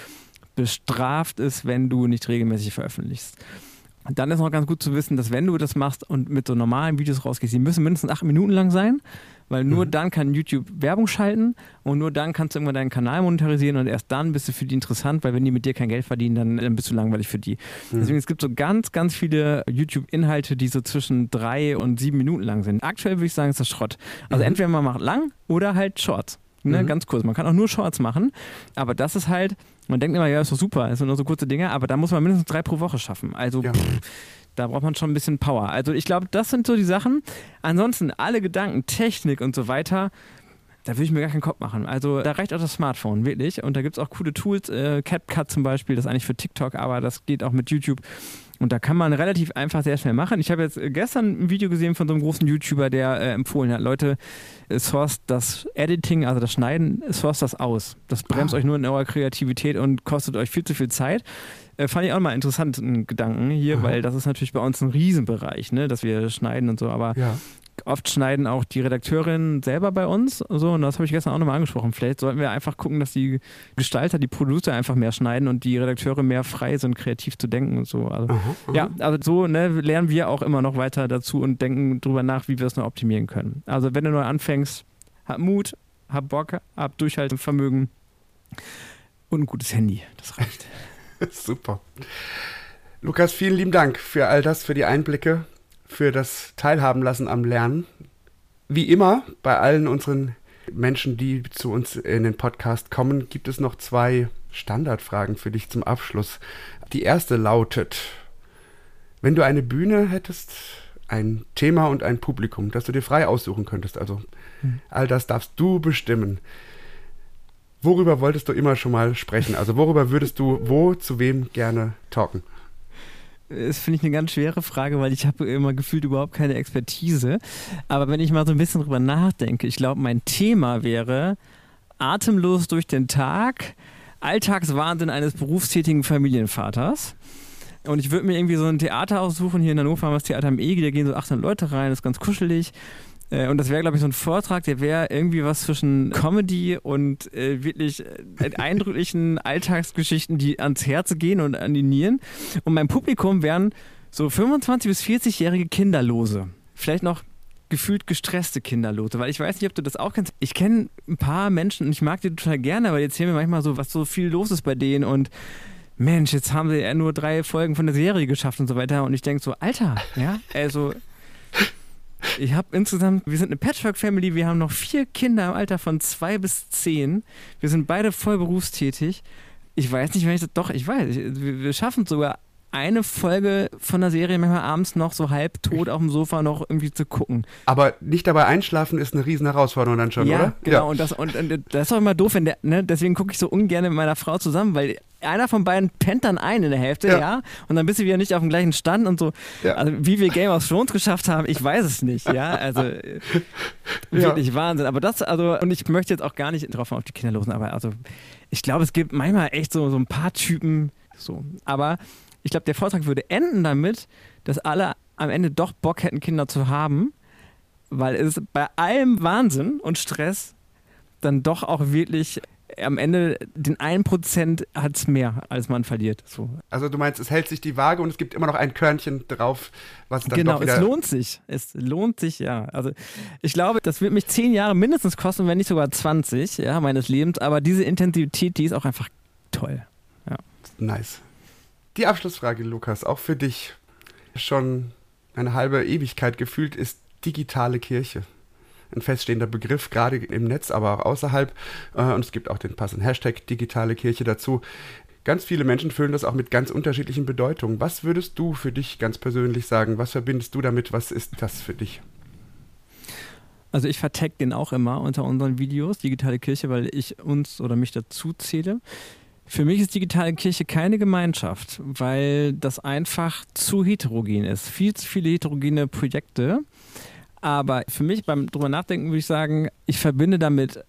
bestraft es, wenn du nicht regelmäßig veröffentlichst. Dann ist noch ganz gut zu wissen, dass wenn du das machst und mit so normalen Videos rausgehst, die müssen mindestens acht Minuten lang sein, weil nur mhm. dann kann YouTube Werbung schalten und nur dann kannst du irgendwann deinen Kanal monetarisieren und erst dann bist du für die interessant, weil wenn die mit dir kein Geld verdienen, dann, dann bist du langweilig für die. Mhm. Deswegen es gibt so ganz, ganz viele YouTube-Inhalte, die so zwischen drei und sieben Minuten lang sind. Aktuell würde ich sagen, ist das Schrott. Also mhm. entweder man macht lang oder halt Shorts. Ne, mhm. Ganz kurz. Man kann auch nur Shorts machen, aber das ist halt, man denkt immer, ja, ist doch super, es sind nur so kurze Dinge, aber da muss man mindestens drei pro Woche schaffen. Also ja. pff, da braucht man schon ein bisschen Power. Also ich glaube, das sind so die Sachen. Ansonsten alle Gedanken, Technik und so weiter, da würde ich mir gar keinen Kopf machen. Also da reicht auch das Smartphone, wirklich. Und da gibt es auch coole Tools, äh, CapCut zum Beispiel, das ist eigentlich für TikTok, aber das geht auch mit YouTube. Und da kann man relativ einfach sehr schnell machen. Ich habe jetzt gestern ein Video gesehen von so einem großen YouTuber, der äh, empfohlen hat, Leute, äh, source das Editing, also das Schneiden, source das aus. Das bremst ah. euch nur in eurer Kreativität und kostet euch viel zu viel Zeit. Äh, fand ich auch mal interessanten Gedanken hier, Aha. weil das ist natürlich bei uns ein Riesenbereich, ne, dass wir schneiden und so. Aber ja oft schneiden auch die Redakteurinnen selber bei uns. So, und das habe ich gestern auch nochmal angesprochen. Vielleicht sollten wir einfach gucken, dass die Gestalter, die Producer einfach mehr schneiden und die Redakteure mehr frei sind, kreativ zu denken und so. Also, aha, aha. Ja, also so ne, lernen wir auch immer noch weiter dazu und denken darüber nach, wie wir es noch optimieren können. Also wenn du neu anfängst, hab Mut, hab Bock, hab Durchhaltevermögen und ein gutes Handy. Das reicht. Super. Lukas, vielen lieben Dank für all das, für die Einblicke für das Teilhaben lassen am Lernen. Wie immer bei allen unseren Menschen, die zu uns in den Podcast kommen, gibt es noch zwei Standardfragen für dich zum Abschluss. Die erste lautet, wenn du eine Bühne hättest, ein Thema und ein Publikum, das du dir frei aussuchen könntest, also hm. all das darfst du bestimmen. Worüber wolltest du immer schon mal sprechen? Also worüber würdest du wo zu wem gerne talken? Das finde ich eine ganz schwere Frage, weil ich habe immer gefühlt überhaupt keine Expertise. Aber wenn ich mal so ein bisschen drüber nachdenke, ich glaube, mein Thema wäre atemlos durch den Tag, Alltagswahnsinn eines berufstätigen Familienvaters. Und ich würde mir irgendwie so ein Theater aussuchen. Hier in Hannover haben wir das Theater am Ege, da gehen so 800 Leute rein, das ist ganz kuschelig. Äh, und das wäre, glaube ich, so ein Vortrag, der wäre irgendwie was zwischen Comedy und äh, wirklich äh, eindrücklichen Alltagsgeschichten, die ans Herz gehen und an die Nieren. Und mein Publikum wären so 25- bis 40-jährige Kinderlose. Vielleicht noch gefühlt gestresste Kinderlose, weil ich weiß nicht, ob du das auch kennst. Ich kenne ein paar Menschen und ich mag die total gerne, aber die erzählen mir manchmal so, was so viel los ist bei denen und Mensch, jetzt haben sie ja nur drei Folgen von der Serie geschafft und so weiter. Und ich denke so, Alter, ja, also ich habe insgesamt, wir sind eine Patchwork-Family, wir haben noch vier Kinder im Alter von zwei bis zehn. Wir sind beide voll berufstätig. Ich weiß nicht, wenn ich das, doch, ich weiß, wir schaffen es sogar eine Folge von der Serie manchmal abends noch so halb tot auf dem Sofa noch irgendwie zu gucken. Aber nicht dabei einschlafen ist eine riesen Herausforderung dann schon, ja, oder? Genau, ja, und das, und, und das ist auch immer doof, wenn der, ne, deswegen gucke ich so ungern mit meiner Frau zusammen, weil einer von beiden pennt dann ein in der Hälfte, ja. ja, und dann bist du wieder nicht auf dem gleichen Stand und so. Ja. Also wie wir Game of Thrones geschafft haben, ich weiß es nicht, ja. Also wirklich ja. Wahnsinn. Aber das, also, und ich möchte jetzt auch gar nicht drauf auf die Kinder losen, aber also ich glaube, es gibt manchmal echt so, so ein paar Typen, so. Aber ich glaube, der Vortrag würde enden damit, dass alle am Ende doch Bock hätten, Kinder zu haben, weil es bei allem Wahnsinn und Stress dann doch auch wirklich am Ende den 1% hat es mehr, als man verliert. So. Also du meinst, es hält sich die Waage und es gibt immer noch ein Körnchen drauf, was dann Genau, doch wieder es lohnt sich. Es lohnt sich, ja. Also ich glaube, das wird mich zehn Jahre mindestens kosten, wenn nicht sogar 20 ja, meines Lebens. Aber diese Intensität, die ist auch einfach toll. Ja. Nice. Die Abschlussfrage, Lukas, auch für dich schon eine halbe Ewigkeit gefühlt, ist digitale Kirche. ein feststehender Begriff, gerade im Netz, aber auch außerhalb. Äh, und es gibt auch den passenden Hashtag digitale Kirche dazu. Ganz viele Menschen füllen das auch mit ganz unterschiedlichen Bedeutungen. Was würdest du für dich ganz persönlich sagen? Was verbindest du damit? Was ist das für dich? Also ich vertag den auch immer unter unseren Videos, digitale Kirche, weil ich uns oder mich dazu zähle. Für mich ist digitale Kirche keine Gemeinschaft, weil das einfach zu heterogen ist. Viel zu viele heterogene Projekte. Aber für mich beim drüber nachdenken würde ich sagen, ich verbinde damit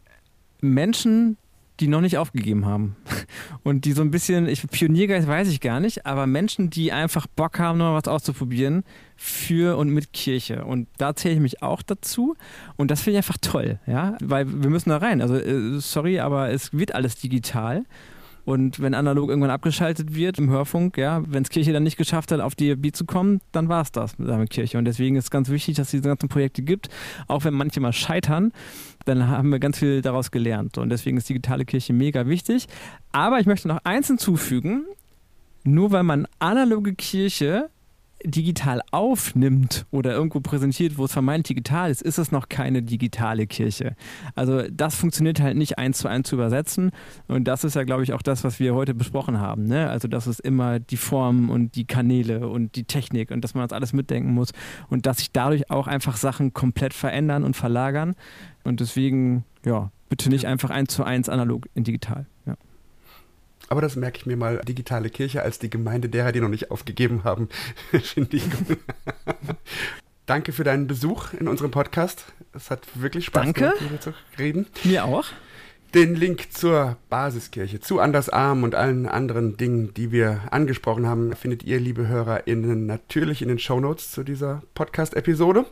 Menschen, die noch nicht aufgegeben haben. Und die so ein bisschen, ich, Pioniergeist weiß ich gar nicht, aber Menschen, die einfach Bock haben, noch was auszuprobieren für und mit Kirche. Und da zähle ich mich auch dazu. Und das finde ich einfach toll, ja, weil wir müssen da rein. Also, äh, sorry, aber es wird alles digital. Und wenn analog irgendwann abgeschaltet wird im Hörfunk, ja, wenn es Kirche dann nicht geschafft hat, auf DLB zu kommen, dann war es das mit der Kirche. Und deswegen ist es ganz wichtig, dass es diese ganzen Projekte gibt, auch wenn manche mal scheitern, dann haben wir ganz viel daraus gelernt. Und deswegen ist digitale Kirche mega wichtig. Aber ich möchte noch eins hinzufügen, nur weil man analoge Kirche digital aufnimmt oder irgendwo präsentiert, wo es vermeintlich digital ist, ist es noch keine digitale Kirche. Also das funktioniert halt nicht eins zu eins zu übersetzen. Und das ist ja, glaube ich, auch das, was wir heute besprochen haben. Ne? Also dass es immer die Form und die Kanäle und die Technik und dass man das alles mitdenken muss und dass sich dadurch auch einfach Sachen komplett verändern und verlagern. Und deswegen, ja, bitte nicht einfach eins zu eins analog in digital. Ja. Aber das merke ich mir mal, digitale Kirche als die Gemeinde derer, die noch nicht aufgegeben haben, finde ich gut. Danke für deinen Besuch in unserem Podcast. Es hat wirklich Spaß Danke. gemacht, mit dir zu reden. Mir auch. Den Link zur Basiskirche, zu Anders Arm und allen anderen Dingen, die wir angesprochen haben, findet ihr, liebe HörerInnen, natürlich in den Shownotes zu dieser Podcast-Episode.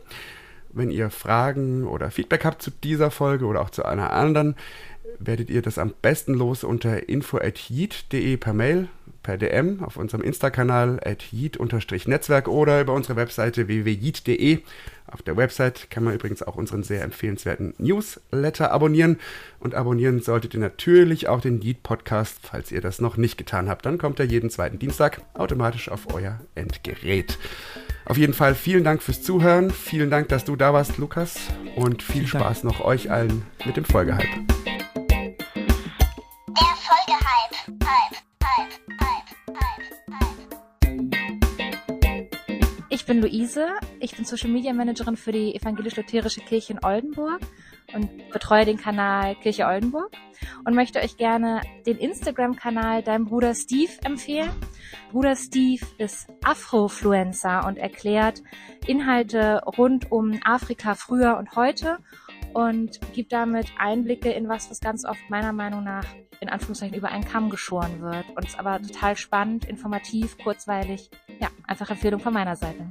Wenn ihr Fragen oder Feedback habt zu dieser Folge oder auch zu einer anderen, werdet ihr das am besten los unter info.yeet.de per Mail, per DM, auf unserem Insta-Kanal at yeet-netzwerk oder über unsere Webseite www.yeet.de. Auf der Website kann man übrigens auch unseren sehr empfehlenswerten Newsletter abonnieren. Und abonnieren solltet ihr natürlich auch den Yeet Podcast, falls ihr das noch nicht getan habt. Dann kommt er jeden zweiten Dienstag automatisch auf euer Endgerät. Auf jeden Fall vielen Dank fürs Zuhören. Vielen Dank, dass du da warst, Lukas. Und viel Spaß noch euch allen mit dem Folgehype. Der Folgehype. Hype, Hype, Hype, Hype, Hype. Ich bin Luise, ich bin Social Media Managerin für die Evangelisch-Lutherische Kirche in Oldenburg und betreue den Kanal Kirche Oldenburg und möchte euch gerne den Instagram-Kanal Dein Bruder Steve empfehlen. Bruder Steve ist Afrofluencer und erklärt Inhalte rund um Afrika früher und heute und gibt damit Einblicke in was, was ganz oft meiner Meinung nach in Anführungszeichen über einen Kamm geschoren wird und ist aber total spannend, informativ, kurzweilig. Ja, einfach Empfehlung von meiner Seite.